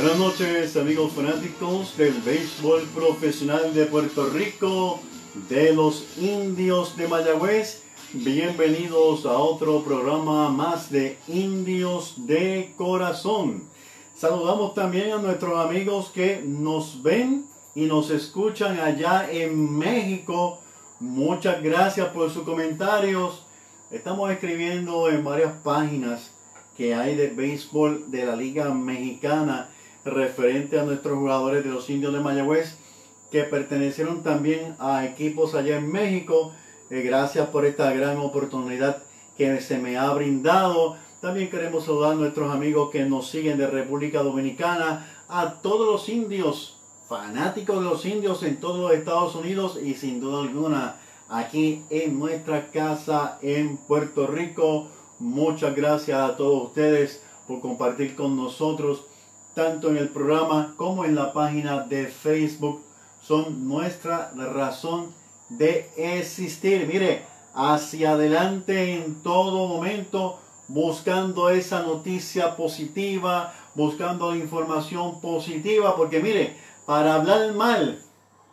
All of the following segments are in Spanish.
Buenas noches amigos fanáticos del béisbol profesional de Puerto Rico, de los indios de Mayagüez. Bienvenidos a otro programa más de Indios de Corazón. Saludamos también a nuestros amigos que nos ven y nos escuchan allá en México. Muchas gracias por sus comentarios. Estamos escribiendo en varias páginas que hay de béisbol de la Liga Mexicana referente a nuestros jugadores de los indios de Mayagüez que pertenecieron también a equipos allá en México. Eh, gracias por esta gran oportunidad que se me ha brindado. También queremos saludar a nuestros amigos que nos siguen de República Dominicana, a todos los indios, fanáticos de los indios en todos los Estados Unidos y sin duda alguna aquí en nuestra casa en Puerto Rico. Muchas gracias a todos ustedes por compartir con nosotros tanto en el programa como en la página de Facebook, son nuestra razón de existir. Mire, hacia adelante en todo momento, buscando esa noticia positiva, buscando información positiva, porque mire, para hablar mal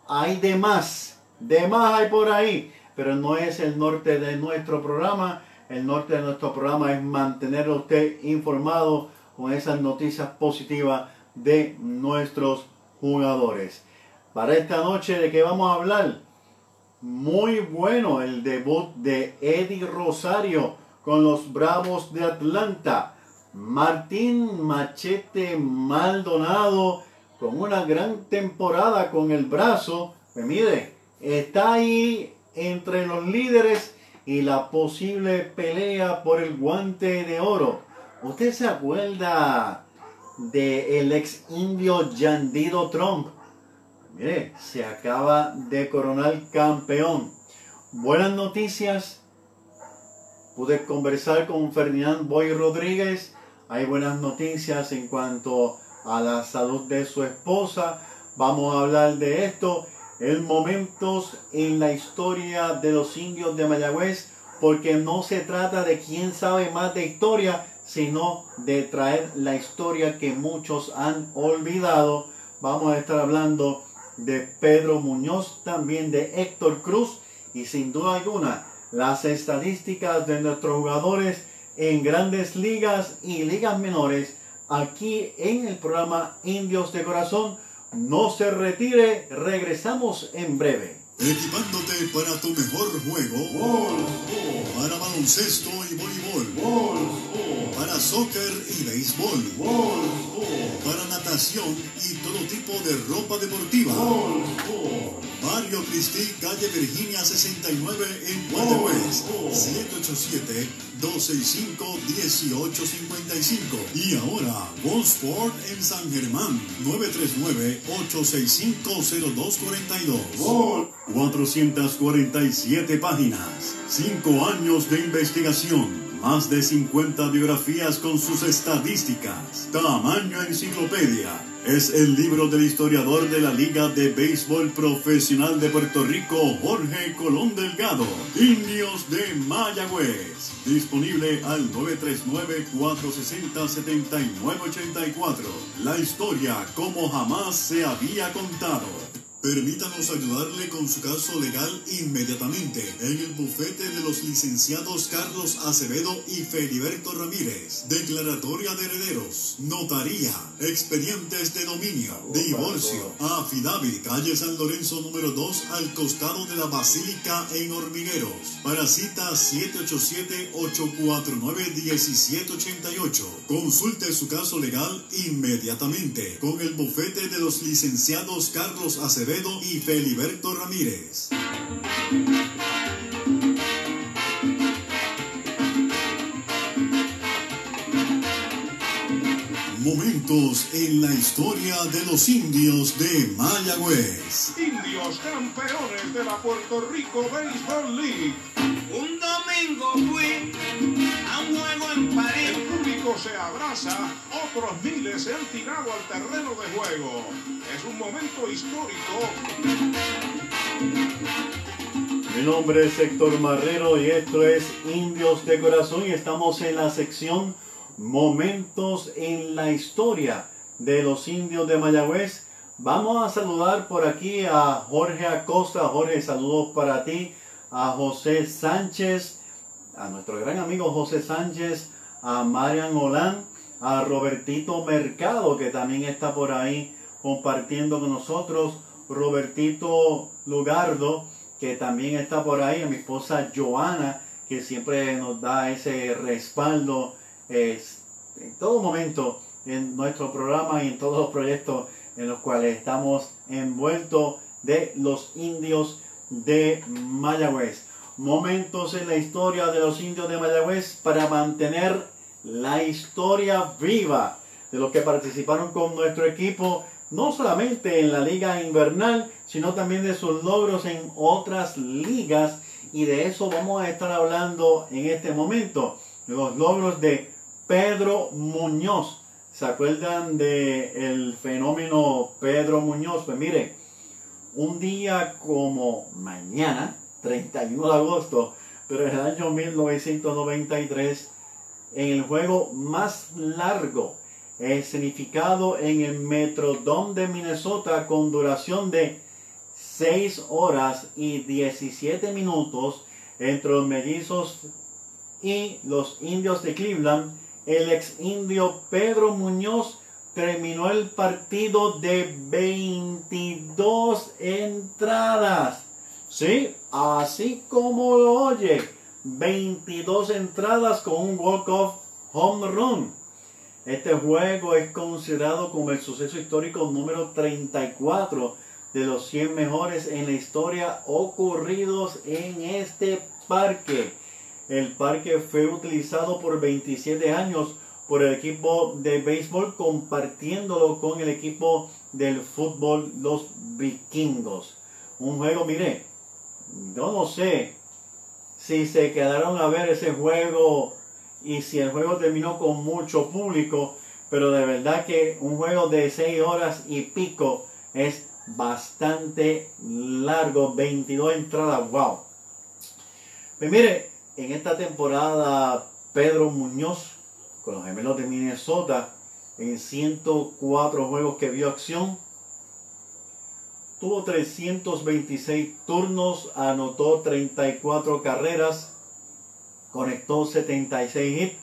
hay de más, de más hay por ahí, pero no es el norte de nuestro programa. El norte de nuestro programa es mantener a usted informado con esas noticias positivas de nuestros jugadores. Para esta noche, ¿de qué vamos a hablar? Muy bueno el debut de Eddie Rosario con los Bravos de Atlanta. Martín Machete Maldonado con una gran temporada con el brazo. Me pues mire, está ahí entre los líderes y la posible pelea por el guante de oro. ¿Usted se acuerda del el ex indio Yandido Trump? Mire, se acaba de coronar campeón. Buenas noticias. Pude conversar con Ferdinand Boy Rodríguez. Hay buenas noticias en cuanto a la salud de su esposa. Vamos a hablar de esto. El momentos en la historia de los indios de Mayagüez. Porque no se trata de quién sabe más de historia, sino de traer la historia que muchos han olvidado. Vamos a estar hablando de Pedro Muñoz, también de Héctor Cruz y sin duda alguna las estadísticas de nuestros jugadores en grandes ligas y ligas menores aquí en el programa Indios de Corazón. No se retire, regresamos en breve. Equipándote para tu mejor juego. Para baloncesto y voleibol para soccer y béisbol, para natación y todo tipo de ropa deportiva. Barrio Cristi, calle Virginia 69 en Guatemala. 787-265-1855. Y ahora, Sport en San Germán, 939-865-0242. 447 páginas, 5 años de investigación más de 50 biografías con sus estadísticas. Tamaño enciclopedia. Es el libro del historiador de la Liga de Béisbol Profesional de Puerto Rico, Jorge Colón Delgado. Indios de Mayagüez. Disponible al 939-460-7984. La historia como jamás se había contado. Permítanos ayudarle con su caso legal inmediatamente en el bufete de los licenciados Carlos Acevedo y Feliberto Ramírez. Declaratoria de herederos, notaría, expedientes de dominio, divorcio, affidavit, calle San Lorenzo número 2 al costado de la Basílica en Hormigueros. Para cita 787-849-1788. Consulte su caso legal inmediatamente con el bufete de los licenciados Carlos Acevedo y Feliberto Ramírez. Momentos en la historia de los indios de Mayagüez. Indios campeones de la Puerto Rico Baseball League. Un domingo fui a un juego en París. Se abraza, otros miles se han tirado al terreno de juego. Es un momento histórico. Mi nombre es Héctor Marrero y esto es Indios de Corazón y estamos en la sección Momentos en la Historia de los indios de Mayagüez. Vamos a saludar por aquí a Jorge Acosta. Jorge, saludos para ti. A José Sánchez, a nuestro gran amigo José Sánchez, a Marian Olán, a Robertito Mercado, que también está por ahí compartiendo con nosotros. Robertito Lugardo, que también está por ahí. A mi esposa Joana, que siempre nos da ese respaldo en todo momento en nuestro programa y en todos los proyectos en los cuales estamos envueltos de los indios de Mayagüez. Momentos en la historia de los indios de Mayagüez para mantener la historia viva de los que participaron con nuestro equipo, no solamente en la liga invernal, sino también de sus logros en otras ligas. Y de eso vamos a estar hablando en este momento. Los logros de Pedro Muñoz, ¿Se acuerdan del el fenómeno Pedro Muñoz? Pues mire, un día como mañana, 31 de agosto, pero en el año 1993, en el juego más largo escenificado en el Metrodome de Minnesota con duración de 6 horas y 17 minutos entre los mellizos y los indios de Cleveland, el ex indio Pedro Muñoz terminó el partido de 22 entradas. Sí, así como lo oye, 22 entradas con un walk-off home run. Este juego es considerado como el suceso histórico número 34 de los 100 mejores en la historia ocurridos en este parque. El parque fue utilizado por 27 años por el equipo de béisbol compartiéndolo con el equipo del fútbol los vikingos. Un juego, mire, yo no sé si se quedaron a ver ese juego y si el juego terminó con mucho público, pero de verdad que un juego de 6 horas y pico es bastante largo, 22 entradas, wow. Pues mire, en esta temporada Pedro Muñoz con los gemelos de Minnesota en 104 juegos que vio acción. Tuvo 326 turnos, anotó 34 carreras, conectó 76 hits,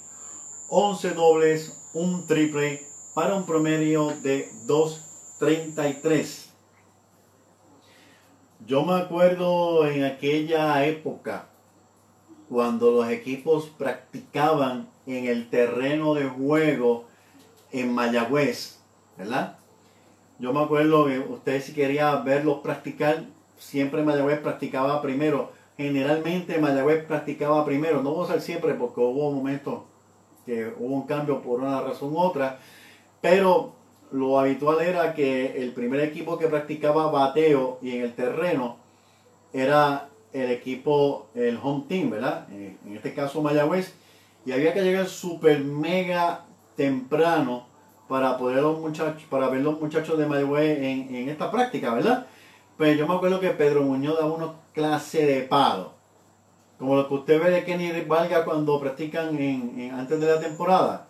11 dobles, un triple para un promedio de 2.33. Yo me acuerdo en aquella época cuando los equipos practicaban en el terreno de juego en Mayagüez, ¿verdad? Yo me acuerdo que usted si quería verlos practicar, siempre Mayagüez practicaba primero. Generalmente Mayagüez practicaba primero, no voy a ser siempre porque hubo momentos que hubo un cambio por una razón u otra, pero lo habitual era que el primer equipo que practicaba bateo y en el terreno era el equipo, el home team, ¿verdad? En este caso Mayagüez. Y había que llegar súper mega temprano para poder los muchachos, para ver los muchachos de Mayagüez en, esta práctica, ¿verdad? Pues yo me acuerdo que Pedro Muñoz daba una clase de palo. Como lo que usted ve de Kenny Valga cuando practican en, antes de la temporada.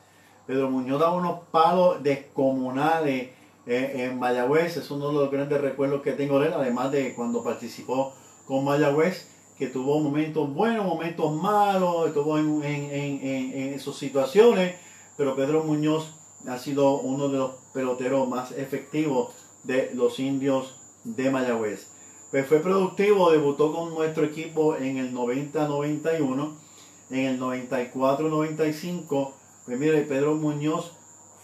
Pedro Muñoz daba unos palos descomunales eh, en Mayagüez. Es uno de los grandes recuerdos que tengo de él, además de cuando participó con Mayagüez, que tuvo momentos buenos, momentos malos, estuvo en, en, sus situaciones, pero Pedro Muñoz ha sido uno de los peloteros más efectivos de los indios de Mayagüez. Pues fue productivo, debutó con nuestro equipo en el 90-91, en el 94-95, pues mire, Pedro Muñoz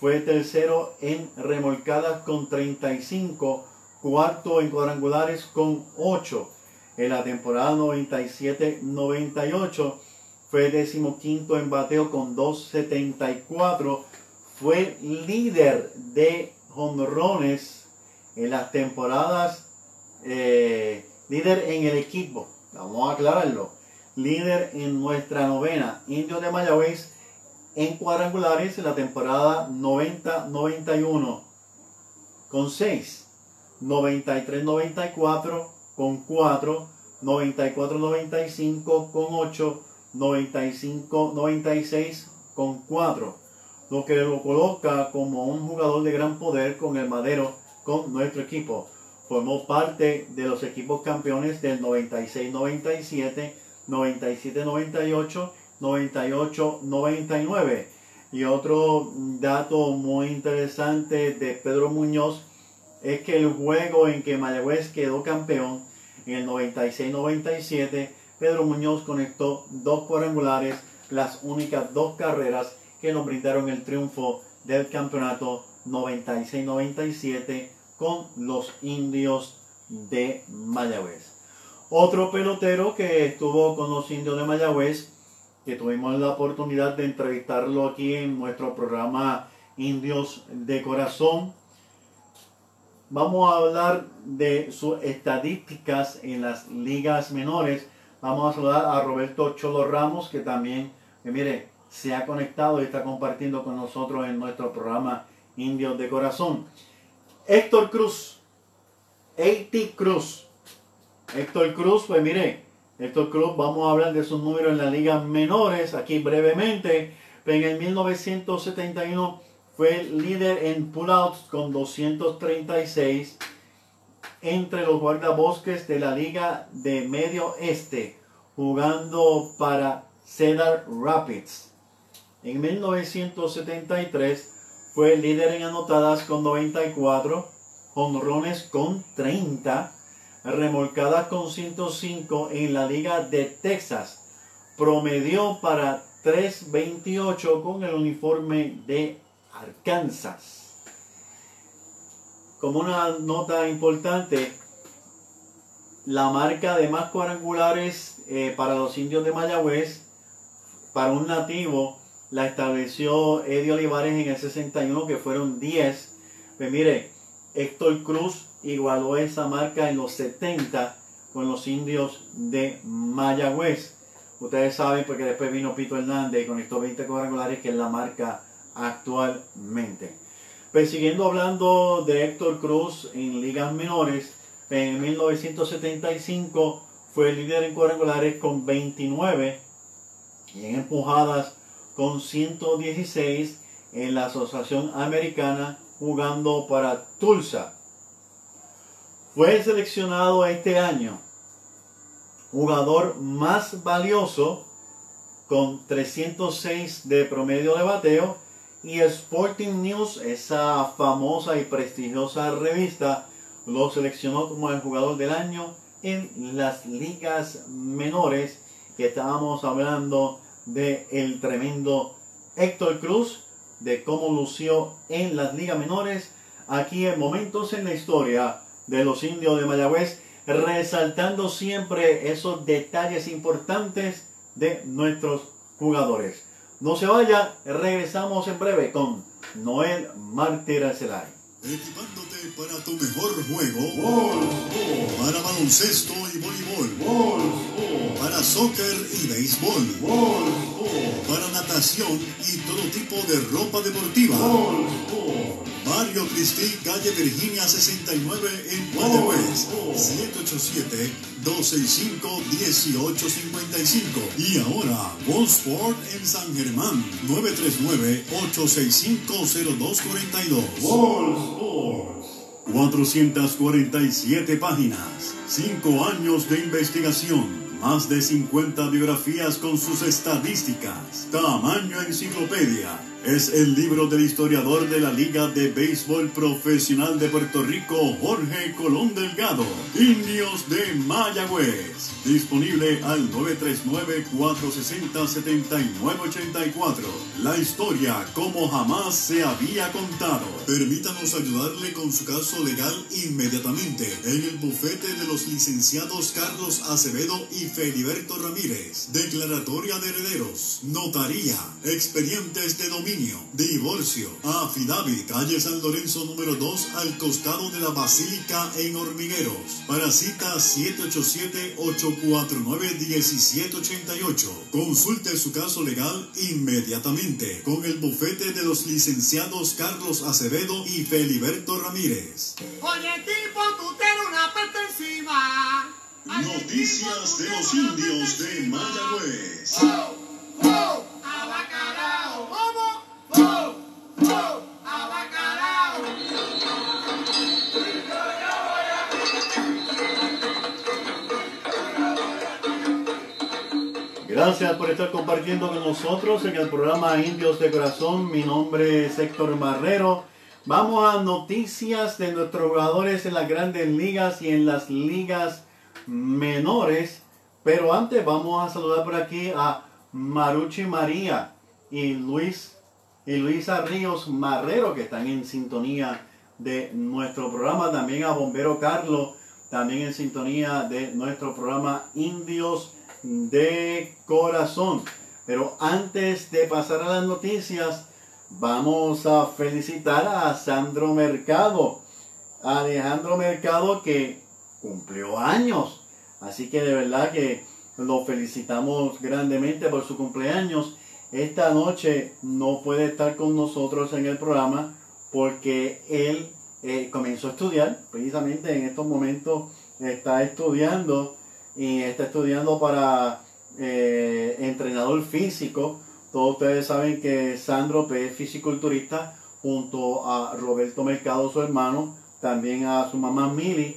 fue tercero en remolcadas con 35, cuarto en cuadrangulares con 8 en la temporada 97-98. Fue decimoquinto en bateo con 2.74. Fue líder de jonrones en las temporadas, eh, líder en el equipo. Vamos a aclararlo. Líder en nuestra novena. Indio de Mayagüez en cuadrangulares en la temporada 90-91 con 6. 93-94 con 4, 94-95 con 8, 95-96 con 4, lo que lo coloca como un jugador de gran poder con el madero con nuestro equipo. Formó parte de los equipos campeones del 96-97, 97-98, 98-99. Y otro dato muy interesante de Pedro Muñoz es que el juego en que Mayagüez quedó campeón en el 96-97, Pedro Muñoz conectó dos cuadrangulares, las únicas dos carreras que nos brindaron el triunfo del campeonato 96-97 con los indios de Mayagüez. Otro pelotero que estuvo con los indios de Mayagüez, que tuvimos la oportunidad de entrevistarlo aquí en nuestro programa Indios de Corazón. Vamos a hablar de sus estadísticas en las ligas menores. Vamos a saludar a Roberto Cholo Ramos, que también, que mire, se ha conectado y está compartiendo con nosotros en nuestro programa Indios de Corazón. Héctor Cruz, A.T. Cruz. Héctor Cruz, pues mire, Héctor Cruz, vamos a hablar de sus números en las ligas menores aquí brevemente. En el 1971 fue líder en pullouts con 236 entre los guardabosques de la Liga de Medio Este, jugando para Cedar Rapids. En 1973 fue líder en anotadas con 94, honrones con 30, remolcadas con 105 en la Liga de Texas. Promedió para 3.28 con el uniforme de Arkansas. Como una nota importante, la marca de más cuadrangulares eh, para los indios de Mayagüez, para un nativo, la estableció Eddie Olivares en el 61, que fueron 10. Pues mire, Héctor Cruz igualó esa marca en los 70 con los indios de Mayagüez. Ustedes saben porque después vino Pito Hernández y conectó 20 cuadrangulares, que es la marca actualmente. Pues siguiendo hablando de Héctor Cruz en ligas menores, en 1975 fue líder en cuadrangulares con 29 y en empujadas con 116 en la Asociación Americana jugando para Tulsa. Fue seleccionado este año jugador más valioso con 306 de promedio de bateo y Sporting News, esa famosa y prestigiosa revista, lo seleccionó como el jugador del año en las ligas menores que estábamos hablando de el tremendo Héctor Cruz, de cómo lució en las ligas menores, aquí en momentos en la historia de los indios de Mayagüez, resaltando siempre esos detalles importantes de nuestros jugadores. No se vaya, regresamos en breve con Noel Mártir Arcelay. Equipándote para tu mejor juego. Para baloncesto y voleibol. Para soccer y béisbol. Para natación y todo tipo de ropa deportiva. Barrio Cristín, calle Virginia 69 en Mayagüez. 787-265-1855. Y ahora, Sport en San Germán. 939-865-0242. 447 páginas, 5 años de investigación, más de 50 biografías con sus estadísticas, tamaño enciclopedia. Es el libro del historiador de la Liga de Béisbol Profesional de Puerto Rico, Jorge Colón Delgado, Indios de Mayagüez. Disponible al 939-460-7984. La historia como jamás se había contado. Permítanos ayudarle con su caso legal inmediatamente en el bufete de los licenciados Carlos Acevedo y Feliberto Ramírez. Declaratoria de herederos, notaría, expedientes de dominio divorcio, affidavit, calle San Lorenzo número 2 al costado de la Basílica en Hormigueros. Para cita 787-849-1788. Consulte su caso legal inmediatamente con el bufete de los licenciados Carlos Acevedo y Feliberto Ramírez. Oye, tipo, tú tienes una parte encima. Noticias de los indios de Mayagüez. ¡Oh! Gracias por estar compartiendo con nosotros en el programa Indios de Corazón. Mi nombre es Héctor Marrero. Vamos a noticias de nuestros jugadores en las grandes ligas y en las ligas menores. Pero antes vamos a saludar por aquí a Maruchi María y Luis y Luisa Ríos Marrero que están en sintonía de nuestro programa. También a Bombero Carlos, también en sintonía de nuestro programa Indios de corazón. Pero antes de pasar a las noticias, vamos a felicitar a Sandro Mercado, Alejandro Mercado que cumplió años. Así que de verdad que lo felicitamos grandemente por su cumpleaños. Esta noche no puede estar con nosotros en el programa porque él eh, comenzó a estudiar, precisamente en estos momentos está estudiando y está estudiando para eh, entrenador físico. Todos ustedes saben que Sandro es fisiculturista junto a Roberto Mercado, su hermano, también a su mamá Mili.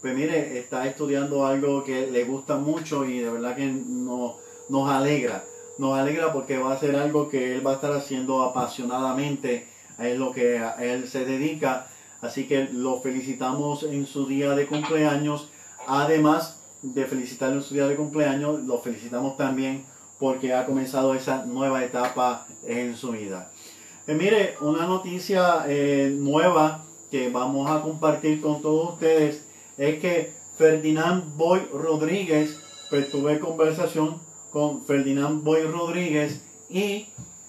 Pues mire, está estudiando algo que le gusta mucho y de verdad que no, nos alegra. Nos alegra porque va a ser algo que él va a estar haciendo apasionadamente. Es lo que a él se dedica. Así que lo felicitamos en su día de cumpleaños. Además, de felicitarlo en su día de cumpleaños, lo felicitamos también porque ha comenzado esa nueva etapa en su vida. Eh, mire, una noticia eh, nueva que vamos a compartir con todos ustedes es que Ferdinand Boy Rodríguez, pues tuve conversación con Ferdinand Boy Rodríguez y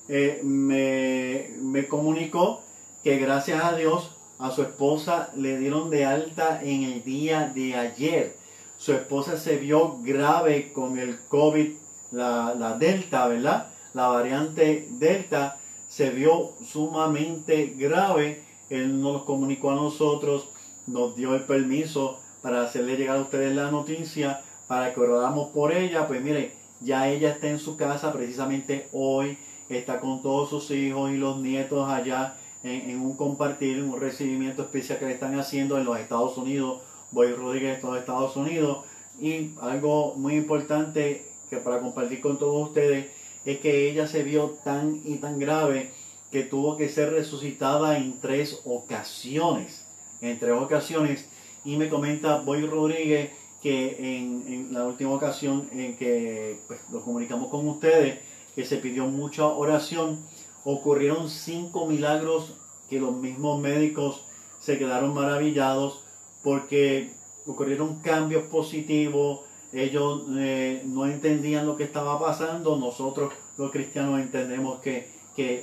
eh, me, me comunicó que gracias a Dios a su esposa le dieron de alta en el día de ayer su esposa se vio grave con el COVID, la, Delta, ¿verdad? La variante Delta se vio sumamente grave. Él nos comunicó a nosotros, nos dio el permiso para hacerle llegar a ustedes la noticia, para que oráramos por ella. Pues mire, ya ella está en su casa precisamente hoy, está con todos sus hijos y los nietos allá en, en un compartir, un recibimiento especial que le están haciendo en los Estados Unidos Boy Rodríguez de Estados Unidos. Y algo muy importante que para compartir con todos ustedes es que ella se vio tan y tan grave que tuvo que ser resucitada en tres ocasiones. En tres ocasiones. Y me comenta Boy Rodríguez que en, la última ocasión en que pues, lo comunicamos con ustedes, que se pidió mucha oración, ocurrieron cinco milagros que los mismos médicos se quedaron maravillados porque ocurrieron cambios positivos, ellos eh, no entendían lo que estaba pasando, nosotros los cristianos entendemos que,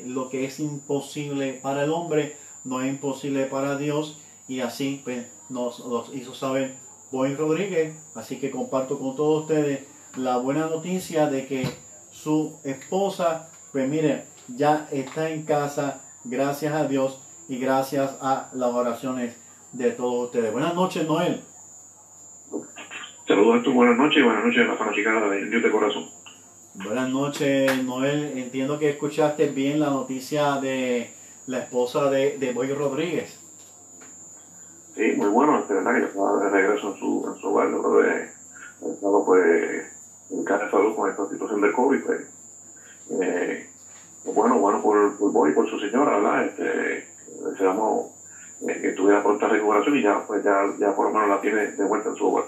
lo que es imposible para el hombre no es imposible para Dios. Y así pues, nos, hizo saber Boy Rodríguez, así que comparto con todos ustedes la buena noticia de que su esposa, pues mire, ya está en casa, gracias a Dios y gracias a las oraciones de todos ustedes. Buenas noches, Noel. Saludos a tu buenas noches y buenas noches a la fanaticada de Dios de Corazón. Buenas noches, Noel. Entiendo que escuchaste bien la noticia de la esposa de, de Boy Rodríguez. Sí, muy bueno. Es verdad que estaba de regreso en su, en su hogar luego de estado pues, en casa de salud con esta situación de COVID. Pues, eh, pues bueno, bueno por, por Boy, por su señora, ¿verdad? Este, deseamos que tuviera pronta recuperación y ya, pues ya, ya por lo menos la tiene de vuelta en su hogar.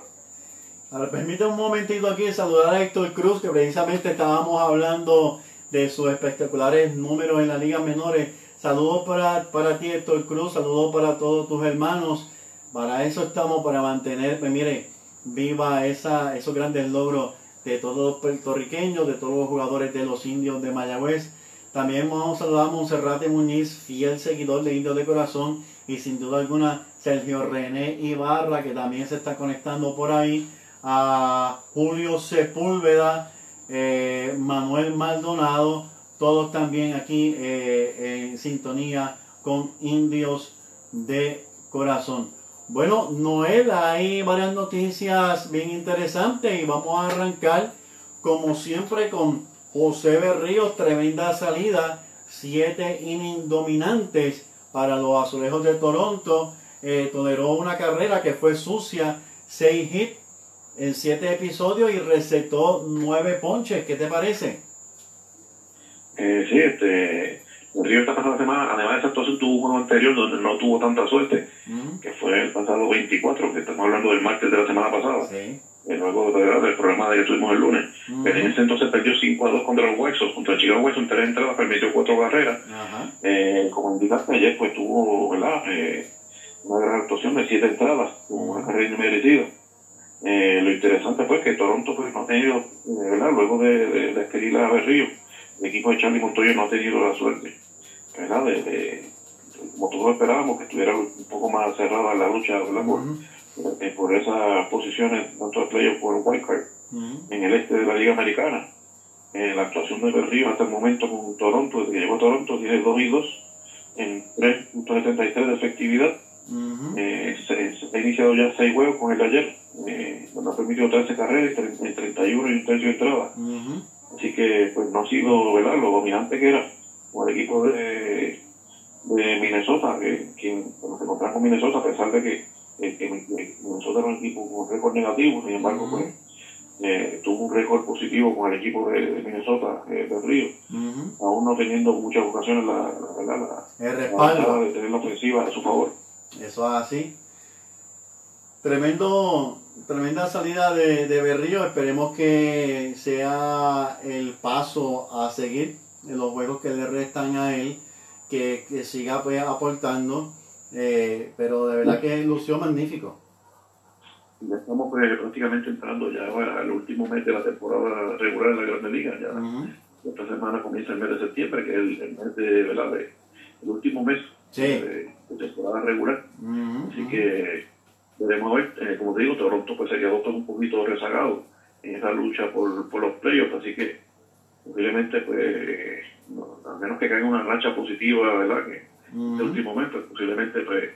Ahora, permítame un momentito aquí saludar a Héctor Cruz, que precisamente estábamos hablando de sus espectaculares números en la Liga Menores. Saludos para, para ti, Héctor Cruz, saludos para todos tus hermanos. Para eso estamos, para mantener, pues mire, viva esa, esos grandes logros de todos los puertorriqueños, de todos los jugadores de los indios de Mayagüez. También vamos a saludar a Monserrate Muñiz, fiel seguidor de Indios de Corazón, y sin duda alguna Sergio René Ibarra, que también se está conectando por ahí, a Julio Sepúlveda, eh, Manuel Maldonado, todos también aquí eh, en sintonía con Indios de Corazón. Bueno, Noel, hay varias noticias bien interesantes y vamos a arrancar como siempre con José Berríos, tremenda salida, siete innings dominantes para los azulejos de Toronto. Eh, toleró una carrera que fue sucia, seis hits, en siete episodios y recetó nueve ponches. ¿Qué te parece? Eh, sí, este, el Río esta pasada semana, además de esa actuación, tuvo un juego anterior donde no tuvo tanta suerte, que fue el pasado 24, que estamos hablando del martes de la semana pasada, Sí. Luego de- del programa de que tuvimos el lunes. Ujú. En ese entonces perdió 5 a 2 contra los Sox, contra el Chicago White Sox en tres entradas, permitió cuatro carreras. Ajá. Eh, como indicaste ayer, pues tuvo ¿verdad? Eh, una gran actuación de siete entradas, tuvo una carrera inmerecida. Eh, lo interesante fue que Toronto pues, no ha tenido, eh, ¿verdad? luego de, de, de adquirir a Berrío, el equipo de Charlie Montoya no ha tenido la suerte, ¿verdad? De, de- como todos esperábamos, que estuviera un poco más cerrada la lucha ¿verdad? por. Eh, por esas posiciones, tanto de playoff como el wild card Ujú. en el este de la Liga Americana. Eh, la actuación de Berrío hasta el momento con Toronto, desde que llegó a Toronto, tiene 2 y 2 en 3.73 de efectividad. Ujú. Eh, se, se ha iniciado ya 6 juegos con el ayer, eh, donde ha permitido 13 carreras y 30 y 31 y un tercio de entrada. Ujú. Así que pues no ha sido ¿verdad? lo dominante que era con el equipo de, de Minnesota, que, quien cuando se encontraba con Minnesota, a pesar de que, eh, que era un equipo con récord negativo, sin embargo, pues eh, tuvo un récord positivo con el equipo de, de Minnesota, eh, del Río, aún no teniendo muchas ocasiones la, la, la, El la respaldo. de tener la ofensiva a su favor. Eso es así. Tremendo, tremenda salida de, de Berrío. Esperemos que sea el paso a seguir en los juegos que le restan a él, que, que siga pues, aportando. Eh, pero de verdad que lució magnífico. Ya estamos pues, prácticamente entrando ya al último mes de la temporada regular de la Grande Liga. Ya esta semana comienza el mes de septiembre, que es el, el mes de, ¿verdad? de- el último mes Sí. de, de temporada regular. Así que veremos a ver, eh, como te digo, Toronto pues se quedó todo un poquito rezagado en esa lucha por, por los playoffs, así que posiblemente pues, no, a menos que caiga una racha positiva, ¿verdad? Que Ujú. último pues posiblemente pues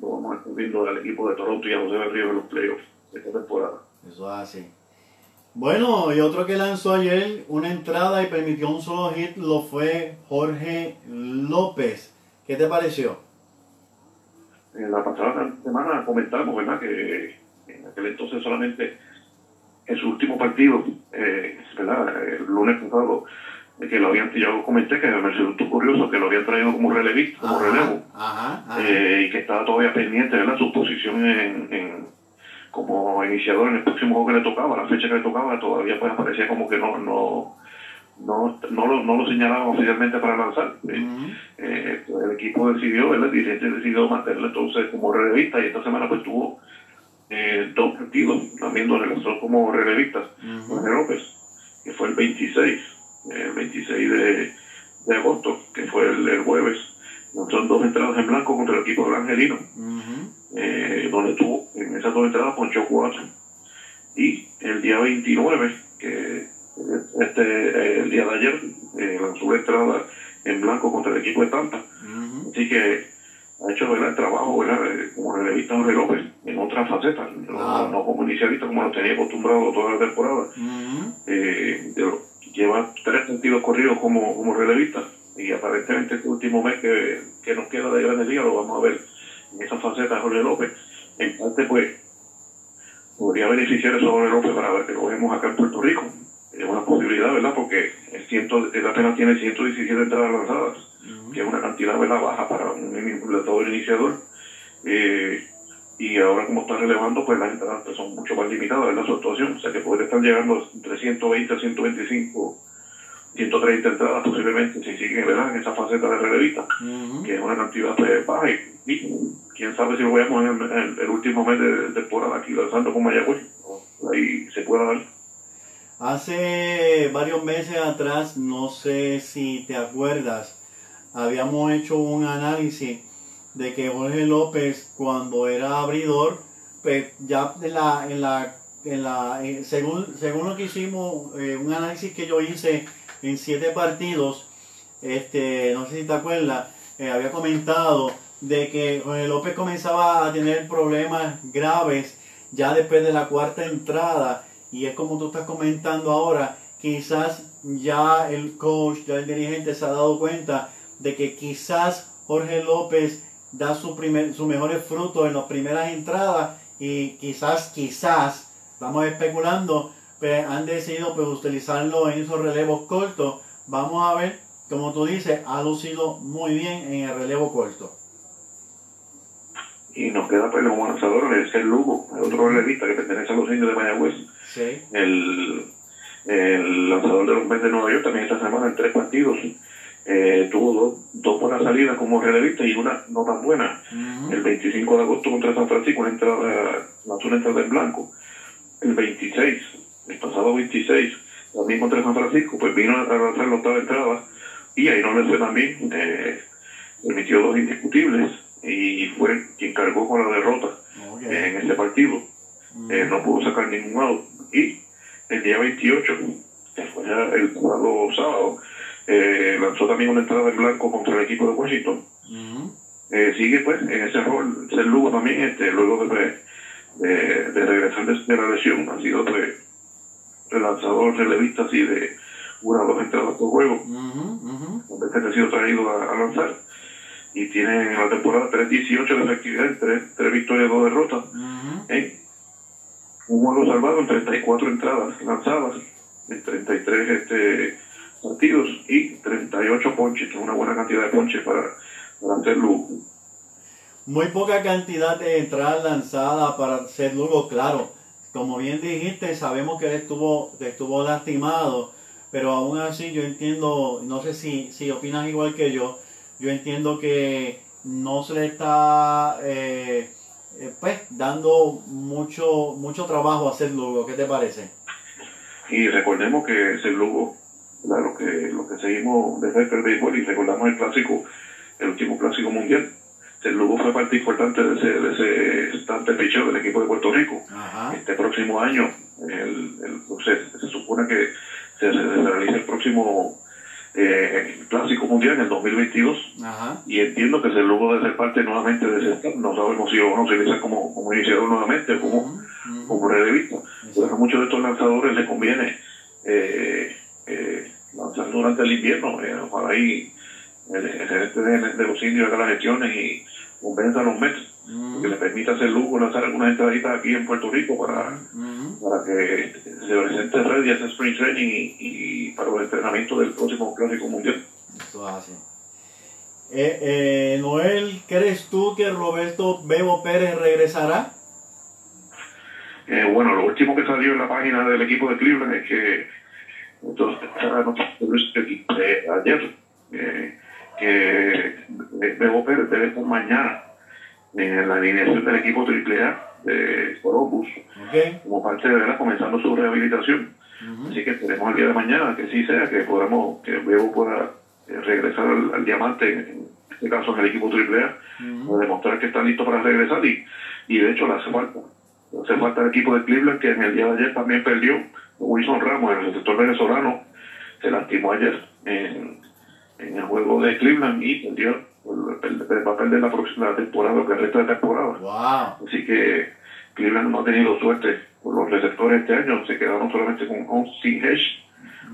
lo vamos a estar viendo al equipo de Toronto y a José Berrío en los playoffs de esta temporada. Eso es así. Bueno, y otro que lanzó ayer una entrada y permitió un solo hit lo fue Jorge López. ¿Qué te pareció? En la pasada semana comentamos, ¿verdad?, que en aquel entonces solamente en su último partido, eh, ¿verdad?, el lunes pasado, que lo habían, yo comenté que me resultó curioso que lo habían traído como relevista, como relevo, Ajá, ajá. eh, y que estaba todavía pendiente, ¿verdad?, su posición en, en- como iniciador en el próximo juego que le tocaba, la fecha que le tocaba, todavía pues aparecía como que no, no, no, no, lo, no lo señalaban oficialmente para lanzar. Eh, eh, pues el equipo decidió, ¿verdad? el dirigente decidió mantenerlo entonces como relevista y esta semana pues tuvo eh, dos partidos también donde lanzó como relevistas Ujú. Jorge López, que fue el 26, eh, el 26 de, de agosto, que fue el, el jueves. Lanzó dos entradas en blanco contra el equipo del Angelino, Ujú. eh, donde tuvo en esas dos entradas ponchó cuatro. Y el día 29, que este, eh, el día de ayer, eh, lanzó una entrada en blanco contra el equipo de Tampa. Así que ha hecho ¿verdad? el trabajo ¿verdad? Eh, como relevista Jorge López en otras facetas, no, Ah. no como inicialista como lo tenía acostumbrado toda la temporada. Eh, de lleva tres sentidos corridos como, como relevista y aparentemente este último mes que, que nos queda de Grandes Ligas lo vamos a ver en esa faceta de Jorge López. En parte pues podría beneficiar eso a Jorge López para ver que lo vemos acá en Puerto Rico. Es una posibilidad, ¿verdad? Porque el ciento, él apenas tiene 117 entradas lanzadas que es una cantidad ¿verdad? baja para un lanzador iniciador. Eh, y ahora como está relevando, pues las entradas son mucho más limitadas en su actuación. O sea que puede estar llegando entre 120 a 125, 130 entradas posiblemente si sigue ¿verdad? en esa faceta de relevista, que es una cantidad pues, baja. Y, y quién sabe si lo veamos en el, en el último mes de, de temporada aquí lanzando con Mayagüez. Ahí se pueda dar. Hace varios meses atrás, no sé si te acuerdas, habíamos hecho un análisis de que Jorge López cuando era abridor, pues ya en la, en la, en la eh, según, según lo que hicimos, eh, un análisis que yo hice en siete partidos, este, no sé si te acuerdas, eh, había comentado de que Jorge López comenzaba a tener problemas graves ya después de la cuarta entrada. Y es como tú estás comentando ahora, quizás ya el coach, ya el dirigente se ha dado cuenta de que quizás Jorge López da su primer, sus mejores frutos en las primeras entradas y quizás, quizás estamos especulando, pues han decidido pues utilizarlo en esos relevos cortos. Vamos a ver, como tú dices, ha lucido muy bien en el relevo corto. Y nos queda pues como lanzador el ser Lugo, el otro relevista que pertenece a los indios de Mayagüez. Sí. El, el lanzador de los Mets de Nueva York también esta semana en tres partidos. Eh, tuvo dos, dos buenas salidas como relevista y una no tan buena. El 25 de agosto contra San Francisco, una entrada, lanzó una entrada en blanco. El 26, el pasado 26, también contra San Francisco, pues vino a lanzar la octava entrada y ahí no le fue también. Eh, permitió dos indiscutibles y fue quien cargó con la derrota en ese partido. Eh, no pudo sacar ningún out. Y el día 28, que fue el pasado sábado, eh, lanzó también una entrada en blanco contra el equipo de Washington. Eh, sigue pues en ese rol, ser Lugo también, este, luego de, de, de regresar de, de la lesión, ha sido pues el lanzador relevista así de una o dos entradas por juego, ujú. donde este ha sido traído a, a lanzar. Y tiene en la temporada 3-18 de efectividad, 3, tres victorias, 2 derrotas. Un juego salvado en 34 entradas lanzadas, en 33 este, partidos y 38 ponches, que es una buena cantidad de ponches para, para hacer Lugo. Muy poca cantidad de entradas lanzadas para ser Lugo, claro. Como bien dijiste, sabemos que él estuvo, estuvo lastimado, pero aún así yo entiendo, no sé si, si opinas igual que yo, yo entiendo que no se le está eh, eh, pues dando mucho, mucho trabajo a ser Lugo. ¿Qué te parece? Y recordemos que ese Lugo, ¿verdad? lo que, lo que seguimos de cerca el béisbol y recordamos el clásico, el último clásico mundial. El Lugo fue parte importante de ese, de ese estante picheo del equipo de Puerto Rico. Ajá. este próximo año, el, el- se, se supone que se, se realiza el próximo eh, Clásico Mundial en el 2022 Ajá. y entiendo que se luego de ser parte nuevamente de ese no sabemos si lo van a utilizar como, como iniciador nuevamente o como, como relevista. Pero a muchos de estos lanzadores les conviene eh, eh, lanzar durante el invierno, eh, ojalá ahí el el gerente de, de los indios haga las gestiones y convenza a los Mets Ujú, que le permita hacer lujo lanzar algunas entraditas aquí en Puerto Rico para ujú. para que se presente ready ese sprint training y, y para los entrenamientos del próximo Clásico Mundial. Eso es así. Eh, eh, Noel, ¿crees tú que Roberto Bebo Pérez regresará? Eh, bueno, lo último que salió en la página del equipo de Cleveland es que entonces, de ayer eh, que Bebo Pérez debe mañana en la alineación del equipo AAA de Columbus ¿Ok? como parte de ¿verdad? comenzando su rehabilitación. Así que esperemos el día de mañana que sí sea, que podamos, que Bebo pueda eh, regresar al, al diamante, en este caso en el equipo AAA, Ujú. para demostrar que está listo para regresar y, y de hecho le hace falta. Le hace falta el equipo de Cleveland que en el día de ayer también perdió. Wilson Ramos, el receptor venezolano, se lastimó ayer en, en el juego de Cleveland y perdió, el- va a perder la próxima temporada, lo que resta de temporada. Wow. Así que Cleveland no ha tenido suerte con los receptores este año, se quedaron solamente con Austin Hedge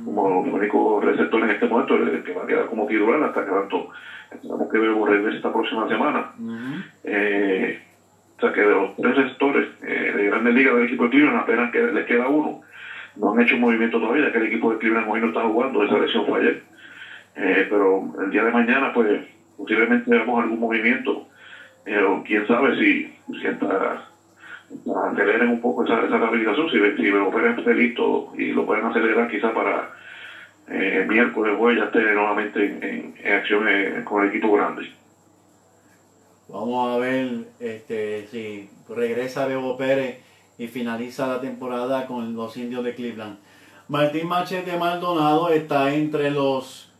como los únicos receptores en este momento, el que va a quedar como titular hasta que tanto esperamos que Bebo regrese esta próxima semana. Ujú. Eh, o sea que de los tres receptores eh, de grandes ligas del equipo de Cleveland apenas que le queda uno. No han hecho un movimiento todavía, que el equipo de Cleveland hoy no está jugando, esa lesión fue ayer. Eh, pero el día de mañana, pues posiblemente veamos algún movimiento. Eh, o quién sabe si, si hasta, aceleren un poco esa, esa rehabilitación, si, si Bebo Pérez esté listo y lo pueden acelerar quizá para eh, el miércoles o ya esté nuevamente en, en- en acción eh, con el equipo grande. Vamos a ver este, si regresa Bebo Pérez y finaliza la temporada con los indios de Cleveland. Martín Machete Maldonado está entre los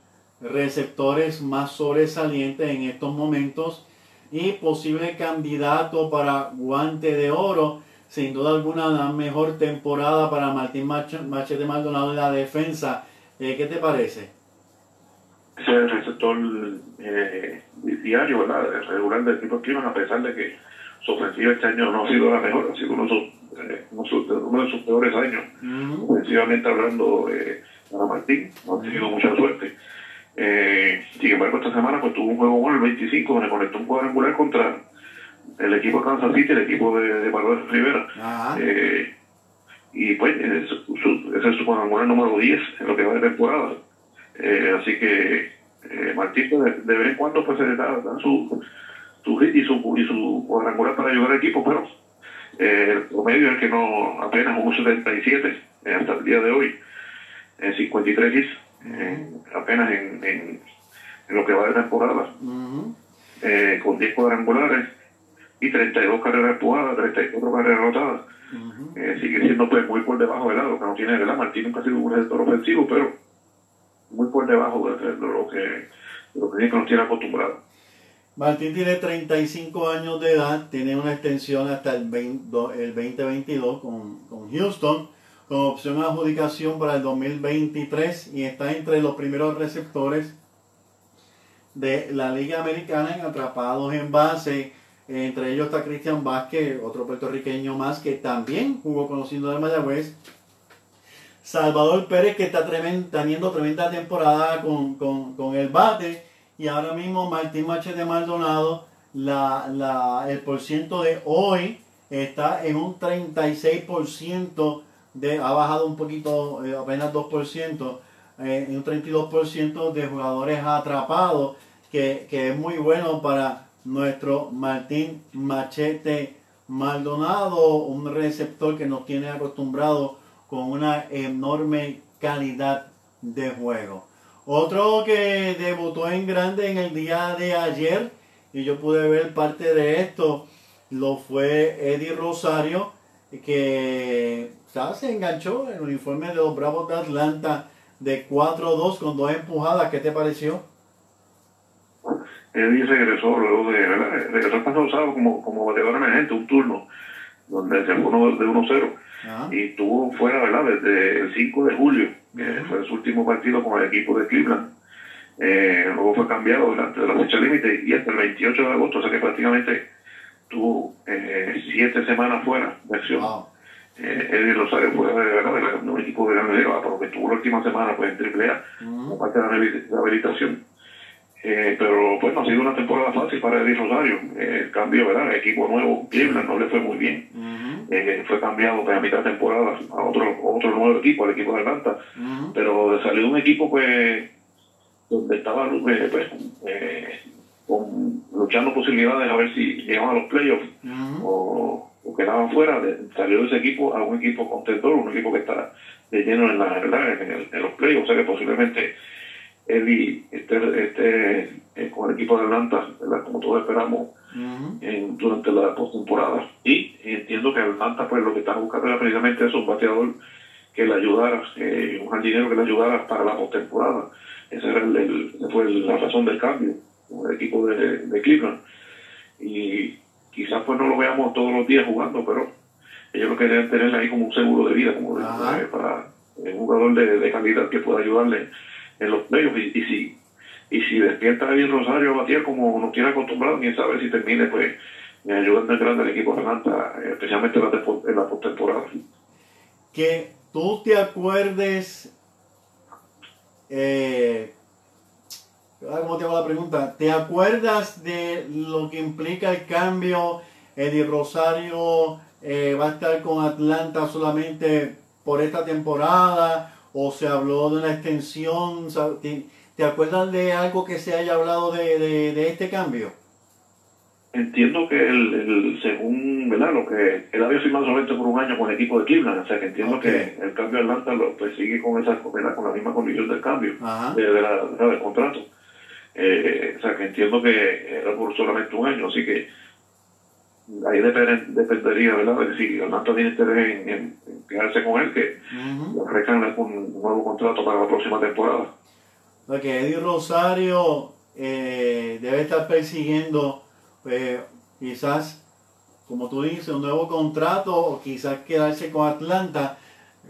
receptores más sobresalientes en estos momentos y posible candidato para guante de oro. Sin duda alguna, la mejor temporada para Martín Mach- Machete Maldonado en la defensa. Eh, ¿Qué te parece? ese receptor eh, diario, ¿verdad? El regular del equipo Cleveland, a pesar de que su ofensiva este año no ha sido la mejor, ha sido uno de sus, eh, uno de sus- uno de sus peores años, ofensivamente hablando, eh, para Martín, no ha tenido mucha suerte. Eh, sin embargo, esta semana pues tuvo un juego bueno, el 25, donde conectó un cuadrangular contra el equipo de Kansas City, el equipo de, de Manuel Rivera. Eh, pues es su, ese es su cuadrangular número 10 en lo que va de temporada. Eh, así que eh, Martín pues, de, vez en cuando pues se le da, su, su hit y su, y su cuadrangular para ayudar al equipo, pero eh, el promedio es que no apenas un 77 eh, hasta el día de hoy, en 53 hits, apenas en, en, lo que va de temporada, con 10 cuadrangulares y 32 carreras empujadas, 34 carreras rotadas. sigue siendo pues muy por debajo del lado que no tiene, ¿verdad? Martín nunca ha sido un receptor ofensivo, pero muy por debajo de, lo que, de lo que nos tiene acostumbrado. Martín tiene 35 años de edad, tiene una extensión hasta el, 2022 con, Houston, con opción a adjudicación para el 2023 y está entre los primeros receptores de la Liga Americana en atrapados en base. Entre ellos está Cristian Vázquez, otro puertorriqueño más que también jugó conociendo de Mayagüez. Salvador Pérez que está teniendo tremenda temporada con, con el bate y ahora mismo Martín Machete Maldonado, la, la, el porciento de hoy está en un 36%, de, ha bajado un poquito, eh, apenas 2%, eh, un 32% de jugadores atrapados, que, que es muy bueno para nuestro Martín Machete Maldonado, un receptor que nos tiene acostumbrado con una enorme calidad de juego. Otro que debutó en grande en el día de ayer, y yo pude ver parte de esto, lo fue Eddie Rosario, que se enganchó en el uniforme de los Bravos de Atlanta de 4-2 con dos empujadas. ¿Qué te pareció? Eddie regresó luego de, regresó el pasado como, como bateador emergente, un turno, donde se fue uno de 1-0 y estuvo fuera, ¿verdad? Desde el 5 de julio, que fue su último partido con el equipo de Cleveland. Eh, luego fue cambiado durante la fecha límite y hasta el 28 de agosto, o sea que prácticamente tuvo eh, siete semanas fuera de acción. Eh, Eddie Rosario fue de, un equipo de Gran por lo que estuvo la última semana pues, en AAA, como parte de la rehabilitación. Eh, pero pues no ha sido una temporada fácil para Eddie Rosario. Eh, el cambio, ¿verdad? El equipo nuevo, Cleveland, no le fue muy bien. Eh, fue cambiado pues, a mitad de temporada a otro, otro nuevo equipo, al equipo de Atlanta. Pero salió un equipo pues donde estaba pues, con, luchando posibilidades a ver si llegaban a los playoffs o, quedaban fuera. salió ese equipo a un equipo contendor, un equipo que está de lleno en, la, en, en los playoffs. O sea que posiblemente él este, este, eh, con el equipo de Atlanta, como todos esperamos, durante la postemporada. Y entiendo que Atlanta, pues lo que están buscando era precisamente eso, un bateador que le ayudara, eh, un jardinero que le ayudara para la postemporada. Esa era el, fue la razón del cambio con el equipo de, de Cleveland. Y quizás pues no lo veamos todos los días jugando, pero ellos lo querían tener ahí como un seguro de vida, como eh, para un jugador de, de calidad que pueda ayudarle en los medios y, si y si despierta bien Rosario a como nos tiene acostumbrado, quién sabe si termine pues ayudando en grande al equipo de Atlanta, especialmente en la postemporada. Que tú te acuerdes, eh, ¿cómo te hago la pregunta? ¿Te acuerdas de lo que implica el cambio? Eddie Rosario eh, va a estar con Atlanta solamente por esta temporada o se habló de una extensión. ¿Te, acuerdas de algo que se haya hablado de, de, este cambio? Entiendo que el, según ¿verdad? lo que él había firmado solamente por un año con el equipo de Cleveland, o sea que entiendo que el cambio de Atlanta lo pues, sigue con esa con la misma condición del cambio de, la, del contrato. Eh, o sea que entiendo que era por solamente un año, así que ahí dependería, ¿verdad? Si Atlanta tiene interés en, quedarse con él, que uh un nuevo contrato para la próxima temporada. Porque Eddie Rosario eh, debe estar persiguiendo, pues, quizás, como tú dices, un nuevo contrato o quizás quedarse con Atlanta.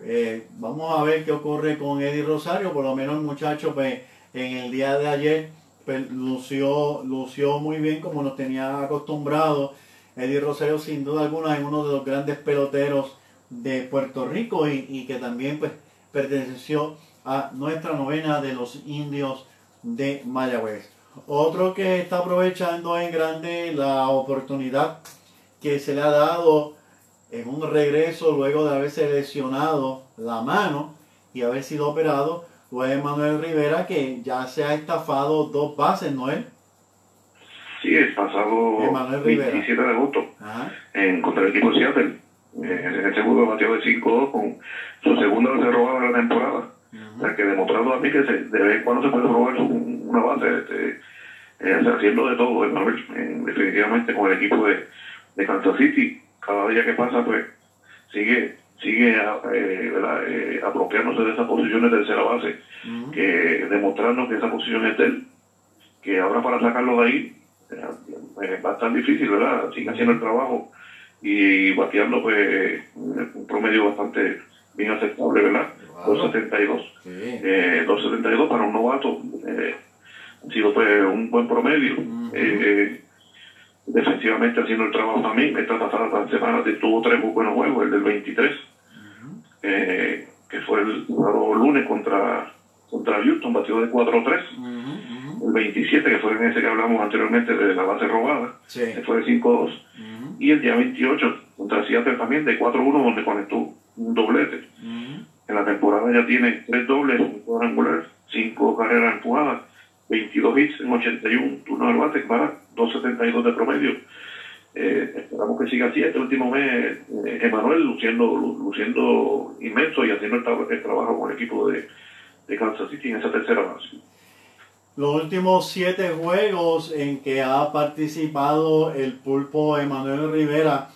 Eh, vamos a ver qué ocurre con Eddie Rosario, por lo menos el muchacho, pues, en el día de ayer, pues, lució, lució muy bien como nos tenía acostumbrados Eddie Rosario sin duda alguna es uno de los grandes peloteros de Puerto Rico y, que también pues, perteneció a nuestra novena de los indios de Mayagüez. Otro que está aprovechando en grande la oportunidad que se le ha dado en un regreso luego de haberse lesionado la mano y haber sido operado, fue Manuel Rivera que ya se ha estafado dos bases, ¿no es? Pasado Emanuel Rivera. 27 de agosto Ajá. en contra el equipo de Seattle. Eh, en el segundo batió de 5-2 con su segunda base robada de la temporada. O sea, que demostrando a mí que se, de vez en cuando se puede robar un- una base, este, eh, haciendo de todo, Emanuel, eh, definitivamente con el equipo de, de Kansas City. Cada día que pasa, pues sigue sigue eh. Eh, apropiándose de esas posiciones de tercera base, que demostrando que esa posición es de él, que ahora para sacarlo de ahí eh, va a estar difícil, ¿verdad? Sigue haciendo el trabajo y bateando pues un promedio bastante bien aceptable, ¿verdad? Claro. 272. Sí. Eh, 272 para un novato eh, ha sido pues un buen promedio. Eh, defensivamente haciendo el trabajo también. Esta pasada semana tuvo tres muy buenos juegos, el del 23, eh, que fue el lunes contra, contra Houston, batió de 4-3. Ujú, El 27, que fue en ese que hablamos anteriormente de la base robada, Sí. que fue de 5-2. Ujú, Y el día 28 contra Seattle también de 4-1, donde conectó un doblete. En la temporada ya tiene tres dobles, un cuadrangular, cinco carreras empujadas, 22 hits en 81 turnos al bate para 2.72 de promedio. Eh, esperamos que siga así. Este último mes, eh, Emanuel luciendo, lu- luciendo inmenso y haciendo el, tra- el trabajo con el equipo de, de Kansas City en esa tercera base. Los últimos siete juegos en que ha participado el pulpo Emanuel Rivera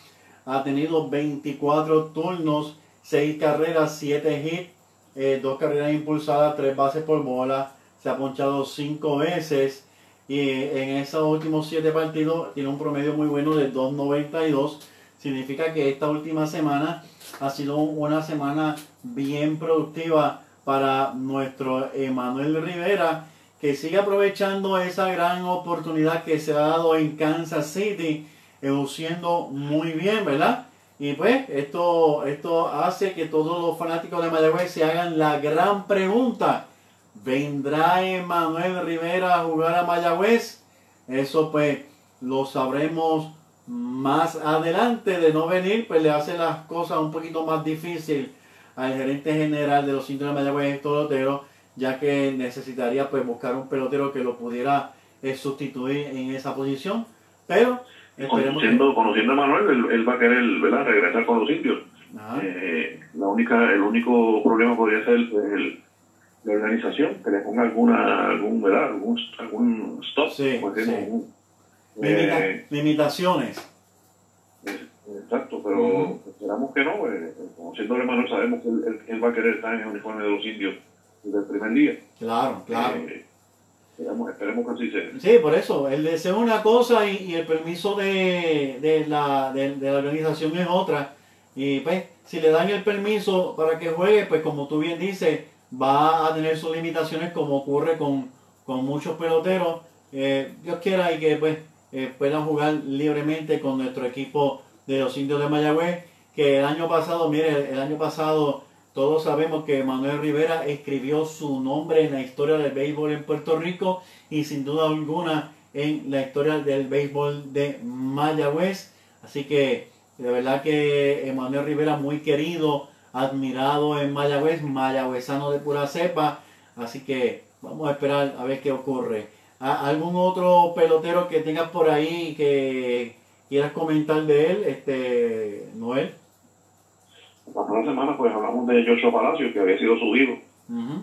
ha tenido 24 turnos, 6 carreras, 7 hits, eh, 2 carreras impulsadas, 3 bases por bola, se ha ponchado 5 veces y en esos últimos 7 partidos tiene un promedio muy bueno de 2.92. Significa que esta última semana ha sido una semana bien productiva para nuestro Emanuel Rivera que sigue aprovechando esa gran oportunidad que se ha dado en Kansas City, eh, luciendo muy bien, ¿verdad? Y pues esto, esto hace que todos los fanáticos de Mayagüez se hagan la gran pregunta, ¿vendrá Emanuel Rivera a jugar a Mayagüez? Eso pues lo sabremos más adelante, de no venir, pues le hace las cosas un poquito más difícil al gerente general de los indios de Mayagüez, Héctor Otero, ya que necesitaría pues buscar un pelotero que lo pudiera eh, sustituir en esa posición. Pero esperemos que... Conociendo, conociendo a Manuel, él, él va a querer ¿verdad? regresar con los indios. Eh, la única, el único problema podría ser el, la organización, que le ponga alguna, algún, ¿verdad? algún, algún stop, Sí, sí. algún- eh, limitaciones. exacto, pero Ujú. esperamos que no, eh, conociéndole a Manuel sabemos que él, él- él va a querer estar en el uniforme de los indios desde el primer día. Claro, claro. Eh, esperemos, esperemos que así sea. Sí, por eso, el deseo es una cosa y, y el permiso de, de la, de, de la organización es otra. Y pues, si le dan el permiso para que juegue, pues como tú bien dices, va a tener sus limitaciones como ocurre con, con muchos peloteros. Eh, Dios quiera y que pues eh, puedan jugar libremente con nuestro equipo de los indios de Mayagüez, que el año pasado, mire, el año pasado todos sabemos que Manuel Rivera escribió su nombre en la historia del béisbol en Puerto Rico y sin duda alguna en la historia del béisbol de Mayagüez. Así que de verdad que Emanuel Rivera muy querido, admirado en Mayagüez, mayagüezano de pura cepa. Así que vamos a esperar a ver qué ocurre. ¿A- ¿Algún otro pelotero que tengas por ahí que quieras comentar de él, este Noel? La pasada semana pues hablamos de Joshua Palacio, que había sido subido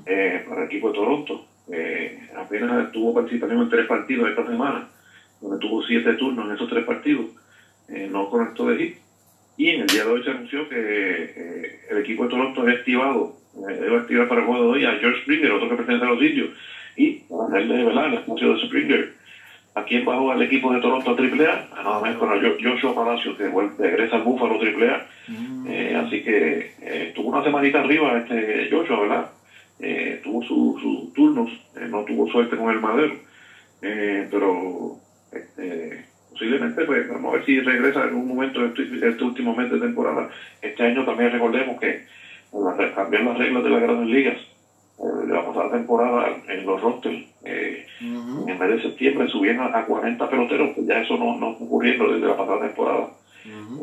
eh, para el equipo de Toronto. Eh, apenas tuvo participación en tres partidos esta semana, donde tuvo siete turnos en esos tres partidos. Eh, no conectó de hit. Y en el día de hoy se anunció que eh, el equipo de Toronto ha activado, debe activar para el juego de hoy a George Springer, otro que pertenece a los indios. Y para darle ¿verdad? el espacio de Springer, ¿a quién va a jugar el equipo de Toronto a AAA? A nada más con Jo- Joshua Palacio, que vuelve- regresa al Búfalo AAA. Mm. Eh, así que eh, tuvo una semanita arriba este Joshua, ¿verdad? Eh, tuvo sus su turnos, eh, no tuvo suerte con el madero, pero este, posiblemente pues vamos a ver si regresa en algún momento este, este último mes de temporada. Este año también recordemos que cambian las reglas de las grandes ligas de la pasada temporada en los rosters. Eh, Ujú. en el mes de septiembre subían a, a 40 peloteros, pues ya eso no, no está ocurriendo desde la pasada temporada.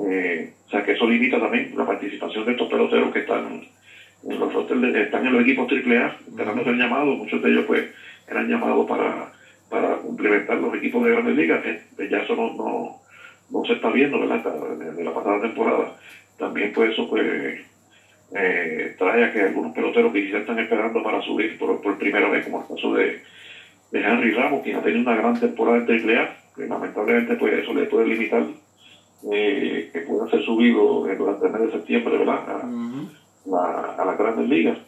Eh, o sea que eso limita también la participación de estos peloteros que están en los están en los equipos AAA, esperando ser llamados, muchos de ellos pues eran llamados para, para complementar los equipos de grandes ligas, pues, ya eso no, no, se está viendo, ¿verdad? De, la pasada temporada. También pues eso pues eh, trae a que algunos peloteros que quizás están esperando para subir por, por primera vez, como el caso de, de Henry Ramos, quien ha tenido una gran temporada en AAA, que lamentablemente pues eso le puede limitar eh, que pueda ser subido durante el mes de septiembre, ¿verdad? A, la, a las grandes ligas.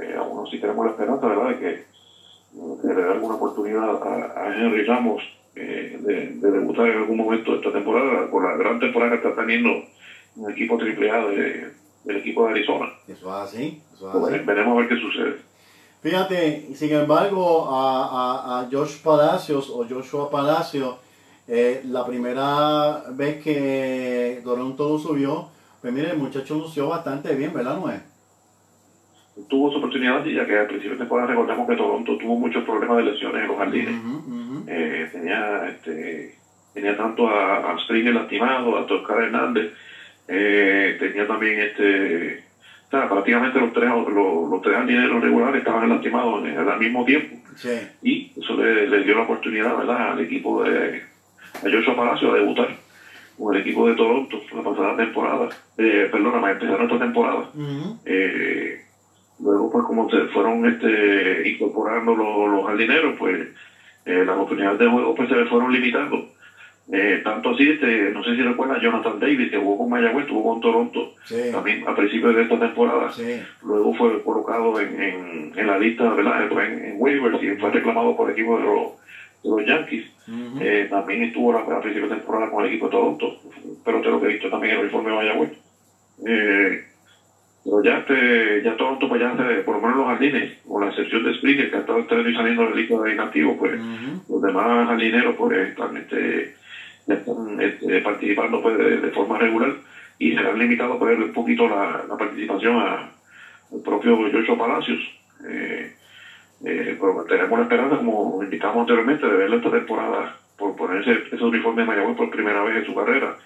Eh, aún así tenemos la esperanza, ¿verdad?, de que, le dé alguna oportunidad a, Henry Ramos eh, de, debutar en algún momento de esta temporada, por la gran temporada que está teniendo un equipo AAA de, del equipo de Arizona. Eso es así. Pues veremos a ver qué sucede. Fíjate, sin embargo, a, a, a Josh Palacios o Joshua Palacios, eh, la primera vez que Toronto lo subió, pues mire, el muchacho lució bastante bien, ¿verdad, Noé? Tuvo su oportunidad, ya que al principio de temporada recordamos que Toronto tuvo muchos problemas de lesiones en los jardines. Eh, tenía, este, tenía tanto a, a Stringer lastimado, a Toscar Hernández, eh, tenía también este prácticamente los tres los, los tres jardineros regulares estaban lastimados al mismo tiempo. Y eso le, dio la oportunidad ¿verdad? al equipo de a Joshua Palacio a debutar con el equipo de Toronto la pasada temporada eh, perdóname empezaron esta temporada. Eh, luego pues como se fueron este incorporando los, los jardineros pues eh, las oportunidades de juego pues se le fueron limitando eh, tanto así, este, no sé si recuerda Jonathan Davis, que jugó con Mayagüez, jugó con Toronto, también a principios de esta temporada. Luego fue colocado en, en, la lista, ¿verdad? En, en, waivers y fue reclamado por el equipo de los, de los Yankees. eh, también estuvo a, a principios de temporada con el equipo de Toronto, pero te lo que he visto también en el uniforme de Mayagüez. Eh, pero ya, este, ya Toronto, pues ya, por lo menos los jardines, con la excepción de Springer, que ha estado saliendo del lista de inactivo, pues los demás jardineros, pues están, este, este, participando pues de, forma regular y se han limitado pues un poquito la, participación al propio Joshua Palacios. Eh, eh, pero tenemos la esperanza, como indicamos anteriormente, de verlo esta temporada por ponerse ese uniforme de Mayagüez por primera vez en su carrera.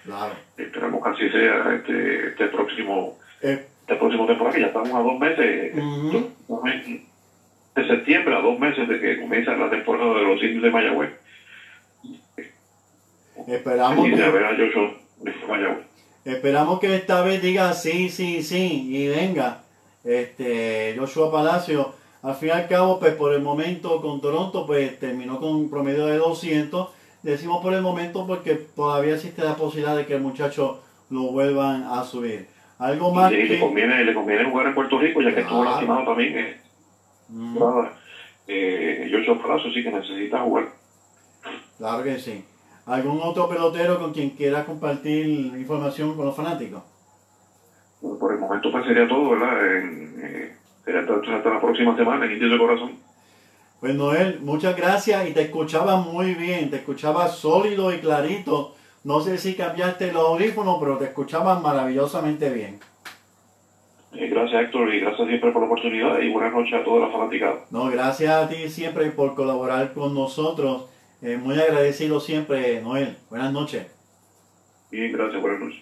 Esperamos que así sea este, este próximo eh. este próximo temporada, que ya estamos a dos meses, de septiembre a dos meses de que comienza la temporada de los indios de Mayagüez. Esperamos que, esperamos que esta vez diga sí, sí, sí y venga. Este Joshua Palacio, al fin y al cabo, pues por el momento con Toronto, pues terminó con un promedio de 200. Decimos por el momento porque todavía existe la posibilidad de que el muchacho lo vuelvan a subir. Algo más. Sí, le, conviene, le conviene jugar en Puerto Rico, ya que estuvo lastimado también. Eh. Eh, Joshua Palacio sí que necesita jugar. Claro que sí. ¿Algún otro pelotero con quien quiera compartir información con los fanáticos? por el momento pues sería todo, ¿verdad? Eh, sería hasta, la próxima semana en Indios de Corazón. Pues Noel, muchas gracias y te escuchaba muy bien, te escuchaba sólido y clarito. No sé si cambiaste los audífonos, pero te escuchaba maravillosamente bien. Eh, gracias Héctor y gracias siempre por la oportunidad y buenas noches a toda la fanaticada. No, gracias a ti siempre por colaborar con nosotros. Eh, muy agradecido siempre, Noel. Buenas noches. Bien, gracias, buenas noches.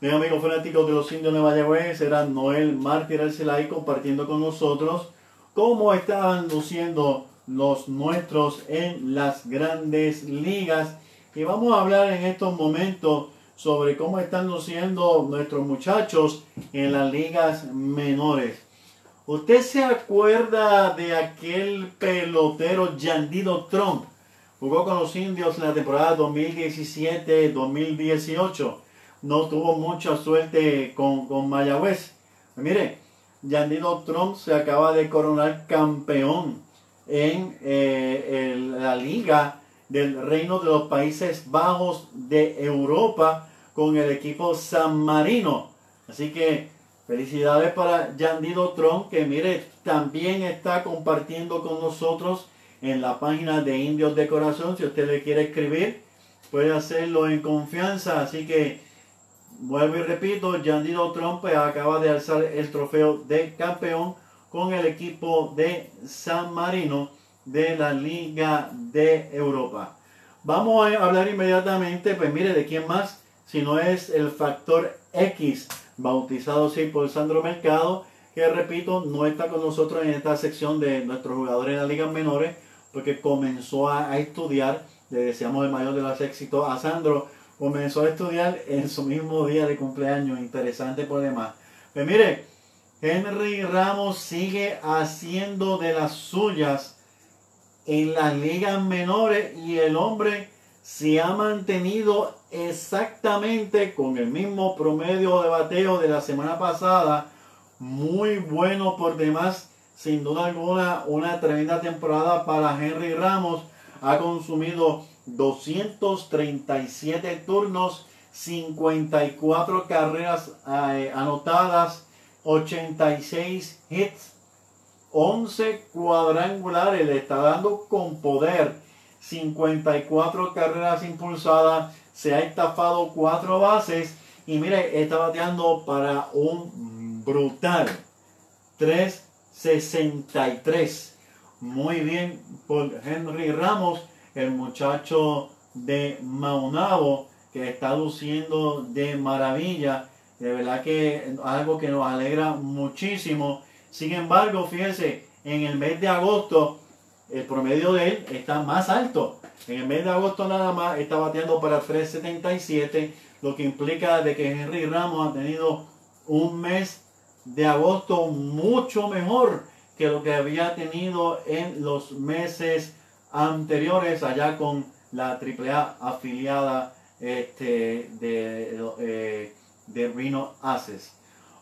Bien, amigos fanáticos de los indios de Mayagüez, era Noel Mártir Arcelay compartiendo con nosotros cómo estaban luciendo los nuestros en las grandes ligas. Y vamos a hablar en estos momentos sobre cómo están luciendo nuestros muchachos en las ligas menores. ¿Usted se acuerda de aquel pelotero Yandido Trump? Jugó con los indios en la temporada 2017-2018. No tuvo mucha suerte con, con Mayagüez. Mire, Yandido Trump se acaba de coronar campeón en, eh, la Liga del Reino de los Países Bajos de Europa con el equipo San Marino. Así que felicidades para Yandido Trump, que mire, también está compartiendo con nosotros en la página de Indios de Corazón. Si usted le quiere escribir, puede hacerlo en confianza. Así que, vuelvo y repito, Yandido Trump acaba de alzar el trofeo de campeón con el equipo de San Marino de la Liga de Europa. Vamos a hablar inmediatamente, pues mire, de quién más, sino es el factor X, bautizado así por Sandro Mercado, que repito, no está con nosotros en esta sección de nuestros jugadores de las ligas menores, porque comenzó a, estudiar, le deseamos el mayor de los éxitos a Sandro, comenzó a estudiar en su mismo día de cumpleaños, interesante por demás. Pues mire, Henry Ramos sigue haciendo de las suyas en las ligas menores y el hombre se ha mantenido exactamente con el mismo promedio de bateo de la semana pasada. Muy bueno por demás, sin duda alguna, una tremenda temporada para Henry Ramos. Ha consumido 237 turnos, 54 carreras eh, anotadas, 86 hits, 11 cuadrangulares. Le está dando con poder 54 carreras impulsadas, se ha estafado 4 bases y mire, está bateando para un brutal 3.63. Muy bien por Henry Ramos, el muchacho de Maunabo, que está luciendo de maravilla. De verdad que algo que nos alegra muchísimo. Sin embargo, fíjense, en el mes de agosto el promedio de él está más alto. En el mes de agosto nada más está bateando para 3.77, lo que implica de que Henry Ramos ha tenido un mes de agosto mucho mejor que lo que había tenido en los meses anteriores allá con la AAA afiliada este, de, eh, de Reno Aces.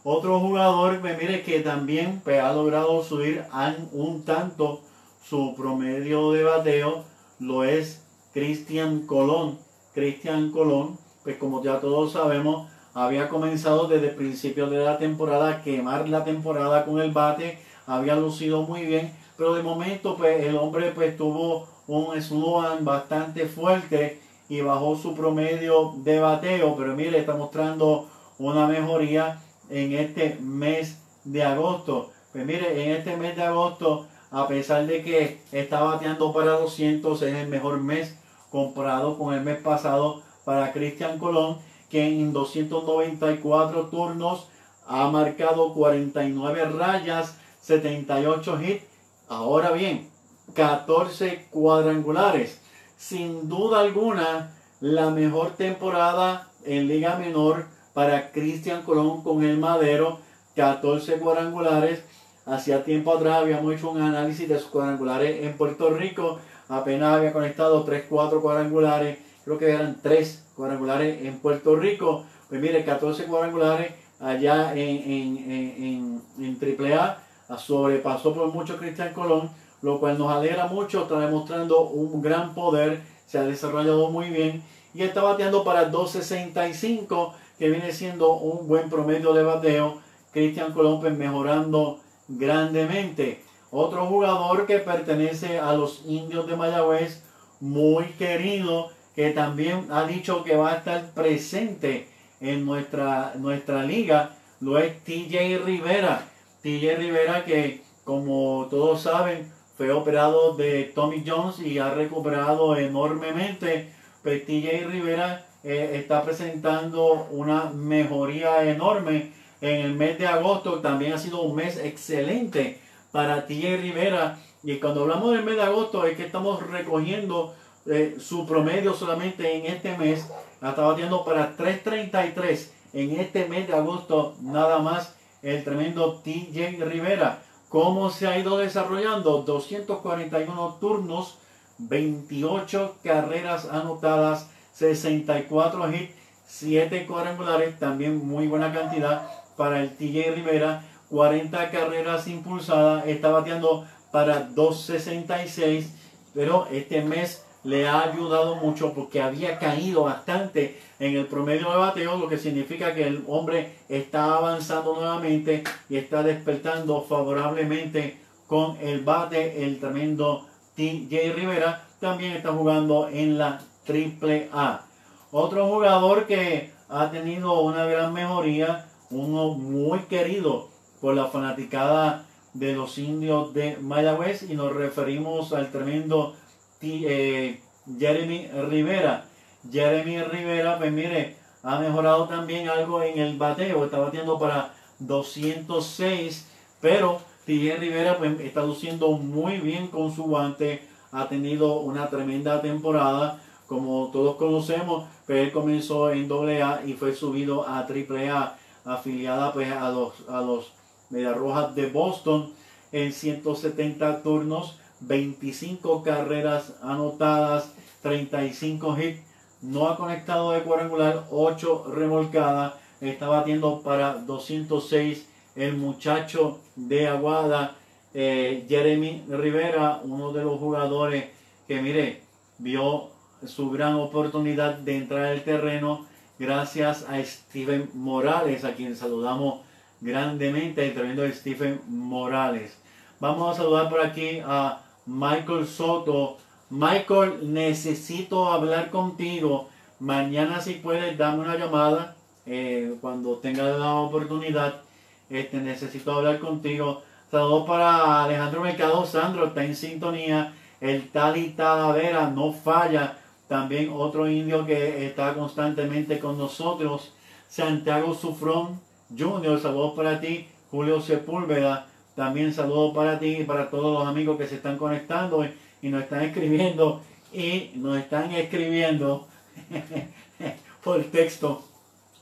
Otro jugador, pues, mire que también pues, ha logrado subir un tanto su promedio de bateo lo es Cristian Colón. Cristian Colón, pues como ya todos sabemos, había comenzado desde principios de la temporada a quemar la temporada con el bate, había lucido muy bien, pero de momento pues el hombre pues tuvo un slogan bastante fuerte y bajó su promedio de bateo, pero mire, está mostrando una mejoría en este mes de agosto. Pues mire, en este mes de agosto a pesar de que está bateando para 200, es el mejor mes comparado con el mes pasado para Cristian Colón, que en 294 turnos ha marcado 49 rayas, 78 hits. Ahora bien, 14 cuadrangulares. Sin duda alguna, la mejor temporada en Liga Menor para Cristian Colón con el Madero, 14 cuadrangulares Hacía tiempo atrás habíamos hecho un análisis de sus cuadrangulares en Puerto Rico. Apenas había conectado 3, 4 cuadrangulares. Creo que eran 3 cuadrangulares en Puerto Rico. Pues mire, 14 cuadrangulares allá en, en, en, AAA. Sobrepasó por mucho Cristian Colón, lo cual nos alegra mucho. Está demostrando un gran poder. Se ha desarrollado muy bien. Y está bateando para 2.65, que viene siendo un buen promedio de bateo. Cristian Colón pues mejorando grandemente. Otro jugador que pertenece a los indios de Mayagüez, muy querido, que también ha dicho que va a estar presente en nuestra, nuestra liga, lo es TJ Rivera. TJ Rivera que, como todos saben, fue operado de Tommy Jones y ha recuperado enormemente. Pues TJ Rivera eh, está presentando una mejoría enorme en el mes de agosto también ha sido un mes excelente para TJ Rivera. Y cuando hablamos del mes de agosto es que estamos recogiendo eh, su promedio solamente en este mes. Está batiendo para 3.33 en este mes de agosto nada más el tremendo TJ Rivera. ¿Cómo se ha ido desarrollando? 241 turnos, 28 carreras anotadas, 64 hits, 7 cuadrangulares, también muy buena cantidad para el TJ Rivera, 40 carreras impulsadas, está bateando para 2.66, pero este mes le ha ayudado mucho porque había caído bastante en el promedio de bateo, lo que significa que el hombre está avanzando nuevamente y está despertando favorablemente con el bate, el tremendo TJ Rivera, también está jugando en la triple A. Otro jugador que ha tenido una gran mejoría uno muy querido por la fanaticada de los indios de Mayagüez y nos referimos al tremendo eh, Jeremy Rivera. Jeremy Rivera, pues mire, ha mejorado también algo en el bateo, está batiendo para 206, pero TJ Rivera pues, está luciendo muy bien con su guante, ha tenido una tremenda temporada, como todos conocemos, pero él comenzó en AA y fue subido a AAA, afiliada pues a los, a los Rojas de Boston en 170 turnos, 25 carreras anotadas, 35 hits, no ha conectado de cuadrangular, 8 remolcadas, está batiendo para 206 el muchacho de Aguada, eh, Jeremy Rivera, uno de los jugadores que, mire, vio su gran oportunidad de entrar al terreno gracias a Steven Morales, a quien saludamos grandemente, el tremendo Steven Morales. Vamos a saludar por aquí a Michael Soto. Michael, necesito hablar contigo. Mañana si puedes, dame una llamada eh, cuando tenga la oportunidad este, necesito hablar contigo. Saludos para Alejandro Mercado Sandro, está en sintonía. El Tali Talavera no falla. También otro indio que está constantemente con nosotros. Santiago Sufrón Junior, saludos para ti. Julio Sepúlveda, también saludos para ti y para todos los amigos que se están conectando y nos están escribiendo y nos están escribiendo por texto.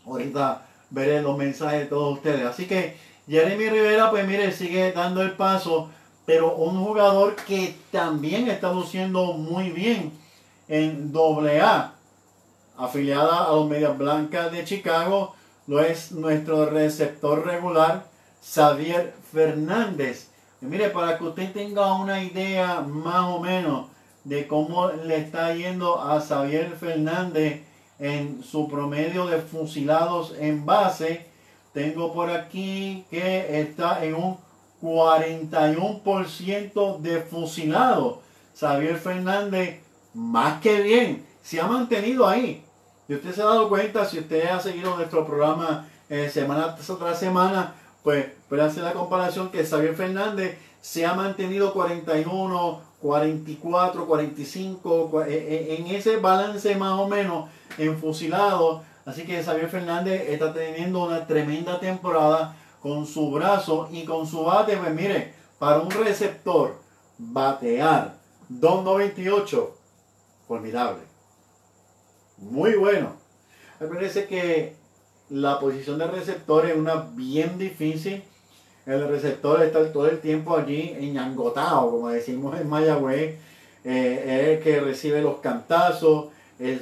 Ahorita veré los mensajes de todos ustedes. Así que Jeremy Rivera, pues mire, sigue dando el paso, pero un jugador que también está luciendo muy bien en AA, afiliada a los Medias Blancas de Chicago, lo es nuestro receptor regular, Xavier Fernández. mire, para que usted tenga una idea más o menos de cómo le está yendo a Xavier Fernández en su promedio de fusilados en base. Tengo por aquí que está en un 41% de fusilado. Xavier Fernández, más que bien, se ha mantenido ahí. Y usted se ha dado cuenta, si usted ha seguido nuestro programa eh, semana tras semana, pues puede hacer la comparación que Xavier Fernández se ha mantenido 41, 44, 45, en ese balance más o menos en fusilado. Así que Xavier Fernández está teniendo una tremenda temporada con su brazo y con su bate. Pues mire, para un receptor, batear 2.98, formidable. Muy bueno. Parece que la posición de receptor es una bien difícil. El receptor está todo el tiempo allí enangotado, como decimos en Mayagüez. Eh, es el que recibe los cantazos,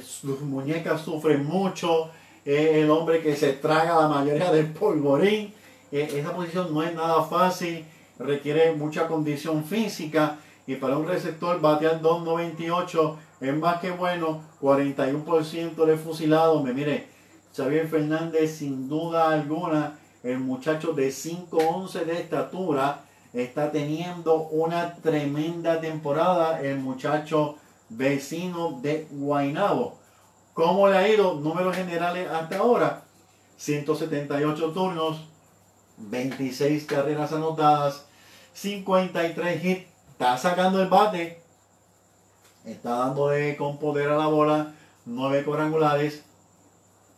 sus muñecas sufren mucho, es el hombre que se traga la mayoría del polvorín. Eh, esa posición no es nada fácil, requiere mucha condición física y para un receptor batear 2.98 es más que bueno, 41% de fusilado. Me mire, Xavier Fernández sin duda alguna, el muchacho de 5'11 de estatura, está teniendo una tremenda temporada. El muchacho vecino de Guainabo. ¿Cómo le ha ido? Números generales hasta ahora. 178 turnos, 26 carreras anotadas, 53 hits. Está sacando el bate. Está dándole con poder a la bola. 9 cuadrangulares.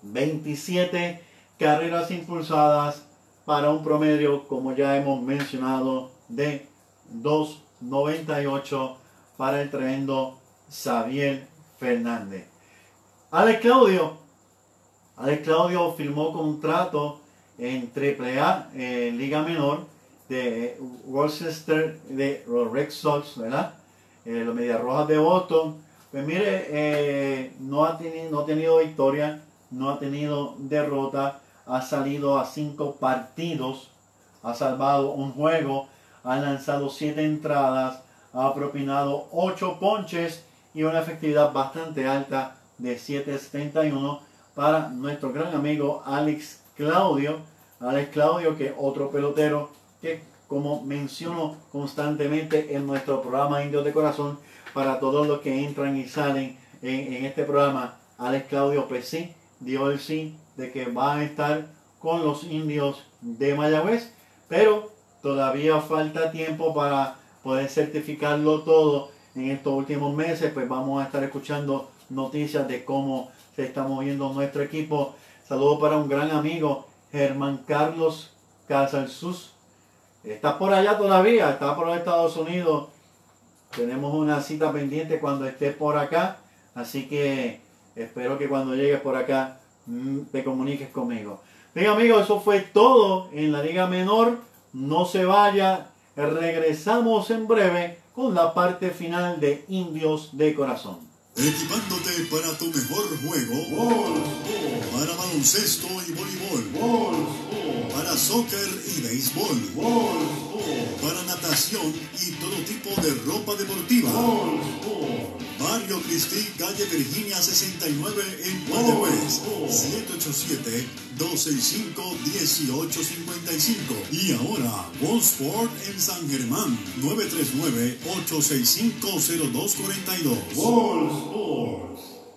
27 carreras impulsadas para un promedio, como ya hemos mencionado, de 2.98 para el tremendo Xavier Fernández. Alex Claudio. Alex Claudio firmó contrato en AAA, en Liga Menor, de Worcester, de los Red Sox, ¿verdad? Eh, los Medias Rojas de Boston. Pues mire, eh, no, ha tenido, no ha tenido victoria, no ha tenido derrota, ha salido a cinco partidos, ha salvado un juego, ha lanzado siete entradas, ha propinado ocho ponches y una efectividad bastante alta de 7.71 para nuestro gran amigo Alex Claudio. Alex Claudio, que otro pelotero que como menciono constantemente en nuestro programa Indios de Corazón, para todos los que entran y salen en, este programa, Alex Claudio pues sí, dio el sí de que va a estar con los indios de Mayagüez, pero todavía falta tiempo para poder certificarlo todo en estos últimos meses, pues vamos a estar escuchando noticias de cómo se está moviendo nuestro equipo. Saludo para un gran amigo, Germán Carlos Casalsus. Está por allá todavía, está por los Estados Unidos. Tenemos una cita pendiente cuando esté por acá. Así que espero que cuando llegues por acá te comuniques conmigo. Bien amigos, eso fue todo en la Liga Menor. No se vaya. Regresamos en breve con la parte final de Indios de Corazón. Equipándote para tu mejor juego. Para baloncesto y voleibol. Para soccer y béisbol. Para natación y todo tipo de ropa deportiva. Barrio Cristi, calle Virginia 69 en Mayagüez. 787-265-1855. Y ahora, Sport en San Germán. 939-865-0242.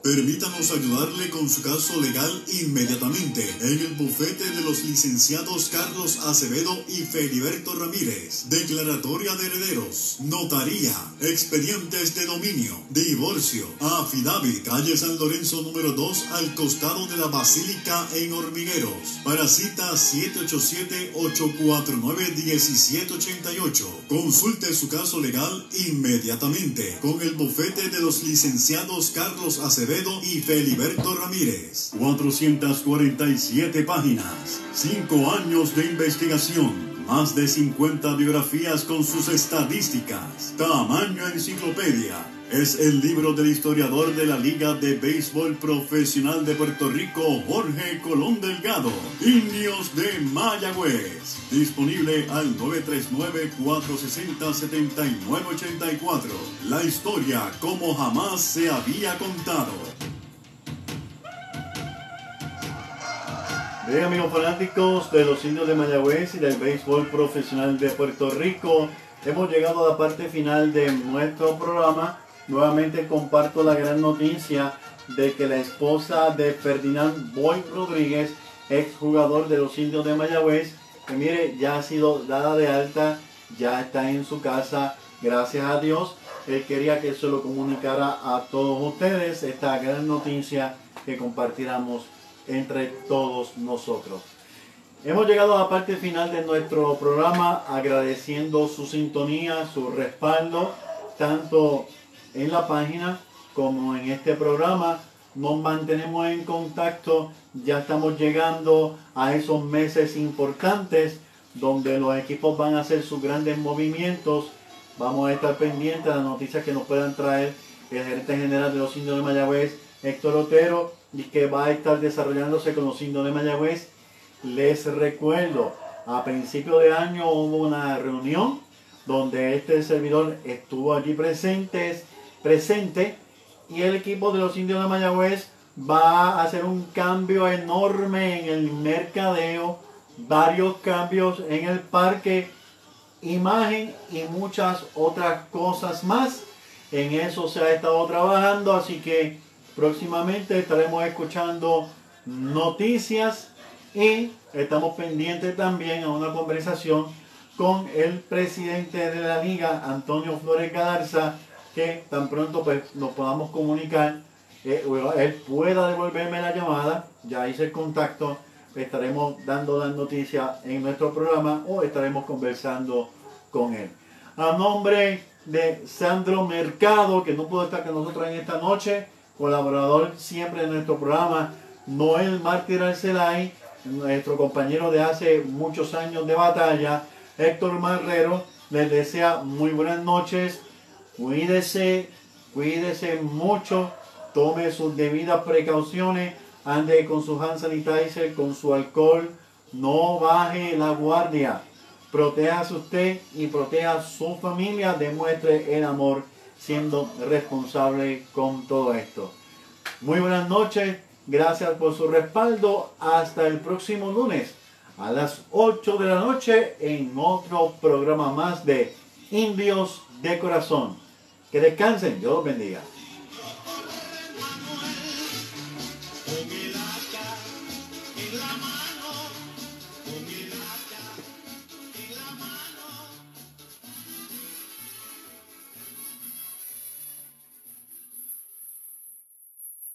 Permítanos ayudarle con su caso legal inmediatamente en el bufete de los licenciados Carlos Acevedo y Feliberto Ramírez. Declaratoria de herederos, notaría, expedientes de dominio, divorcio, affidavit, calle San Lorenzo número 2 al costado de la Basílica en Hormigueros. Para cita 787-849-1788. Consulte su caso legal inmediatamente con el bufete de los licenciados Carlos Acevedo y Feliberto Ramírez. 447 páginas, 5 años de investigación, más de 50 biografías con sus estadísticas, tamaño enciclopedia. Es el libro del historiador de la Liga de Béisbol Profesional de Puerto Rico, Jorge Colón Delgado, Indios de Mayagüez. Disponible al 939-460-7984. La historia como jamás se había contado. Bien amigos fanáticos de los indios de Mayagüez y del béisbol profesional de Puerto Rico, hemos llegado a la parte final de nuestro programa. Nuevamente comparto la gran noticia de que la esposa de Ferdinand Boy Rodríguez, ex jugador de los indios de Mayagüez, que mire, ya ha sido dada de alta, ya está en su casa, gracias a Dios. Él quería que se lo comunicara a todos ustedes esta gran noticia que compartiéramos entre todos nosotros. Hemos llegado a la parte final de nuestro programa agradeciendo su sintonía, su respaldo, tanto en la página como en este programa. Nos mantenemos en contacto, ya estamos llegando a esos meses importantes donde los equipos van a hacer sus grandes movimientos. Vamos a estar pendientes de las noticias que nos puedan traer el gerente general de los indios de Mayagüez, Héctor Otero, y que va a estar desarrollándose con los indios de Mayagüez. Les recuerdo, a principio de año hubo una reunión donde este servidor estuvo allí presentes, presente y el equipo de los indios de Mayagüez va a hacer un cambio enorme en el mercadeo, varios cambios en el parque, imagen y muchas otras cosas más. En eso se ha estado trabajando, así que próximamente estaremos escuchando noticias y estamos pendientes también a una conversación con el presidente de la liga, Antonio Flores Galarza, que tan pronto pues, nos podamos comunicar, eh, él pueda devolverme la llamada, ya hice el contacto, estaremos dando la noticia en nuestro programa o estaremos conversando con él. A nombre de Sandro Mercado, que no pudo estar con nosotros en esta noche, colaborador siempre de nuestro programa, Noel Mártir Arcelay, nuestro compañero de hace muchos años de batalla, Héctor Marrero, les desea muy buenas noches, cuídese, cuídese mucho, tome sus debidas precauciones, ande con su hand sanitizer, con su alcohol, no baje la guardia, protéjase usted y proteja a su familia, demuestre el amor siendo responsable con todo esto. Muy buenas noches, gracias por su respaldo, hasta el próximo lunes a las 8 de la noche en otro programa más de Indios de Corazón. Que descansen, Dios los bendiga.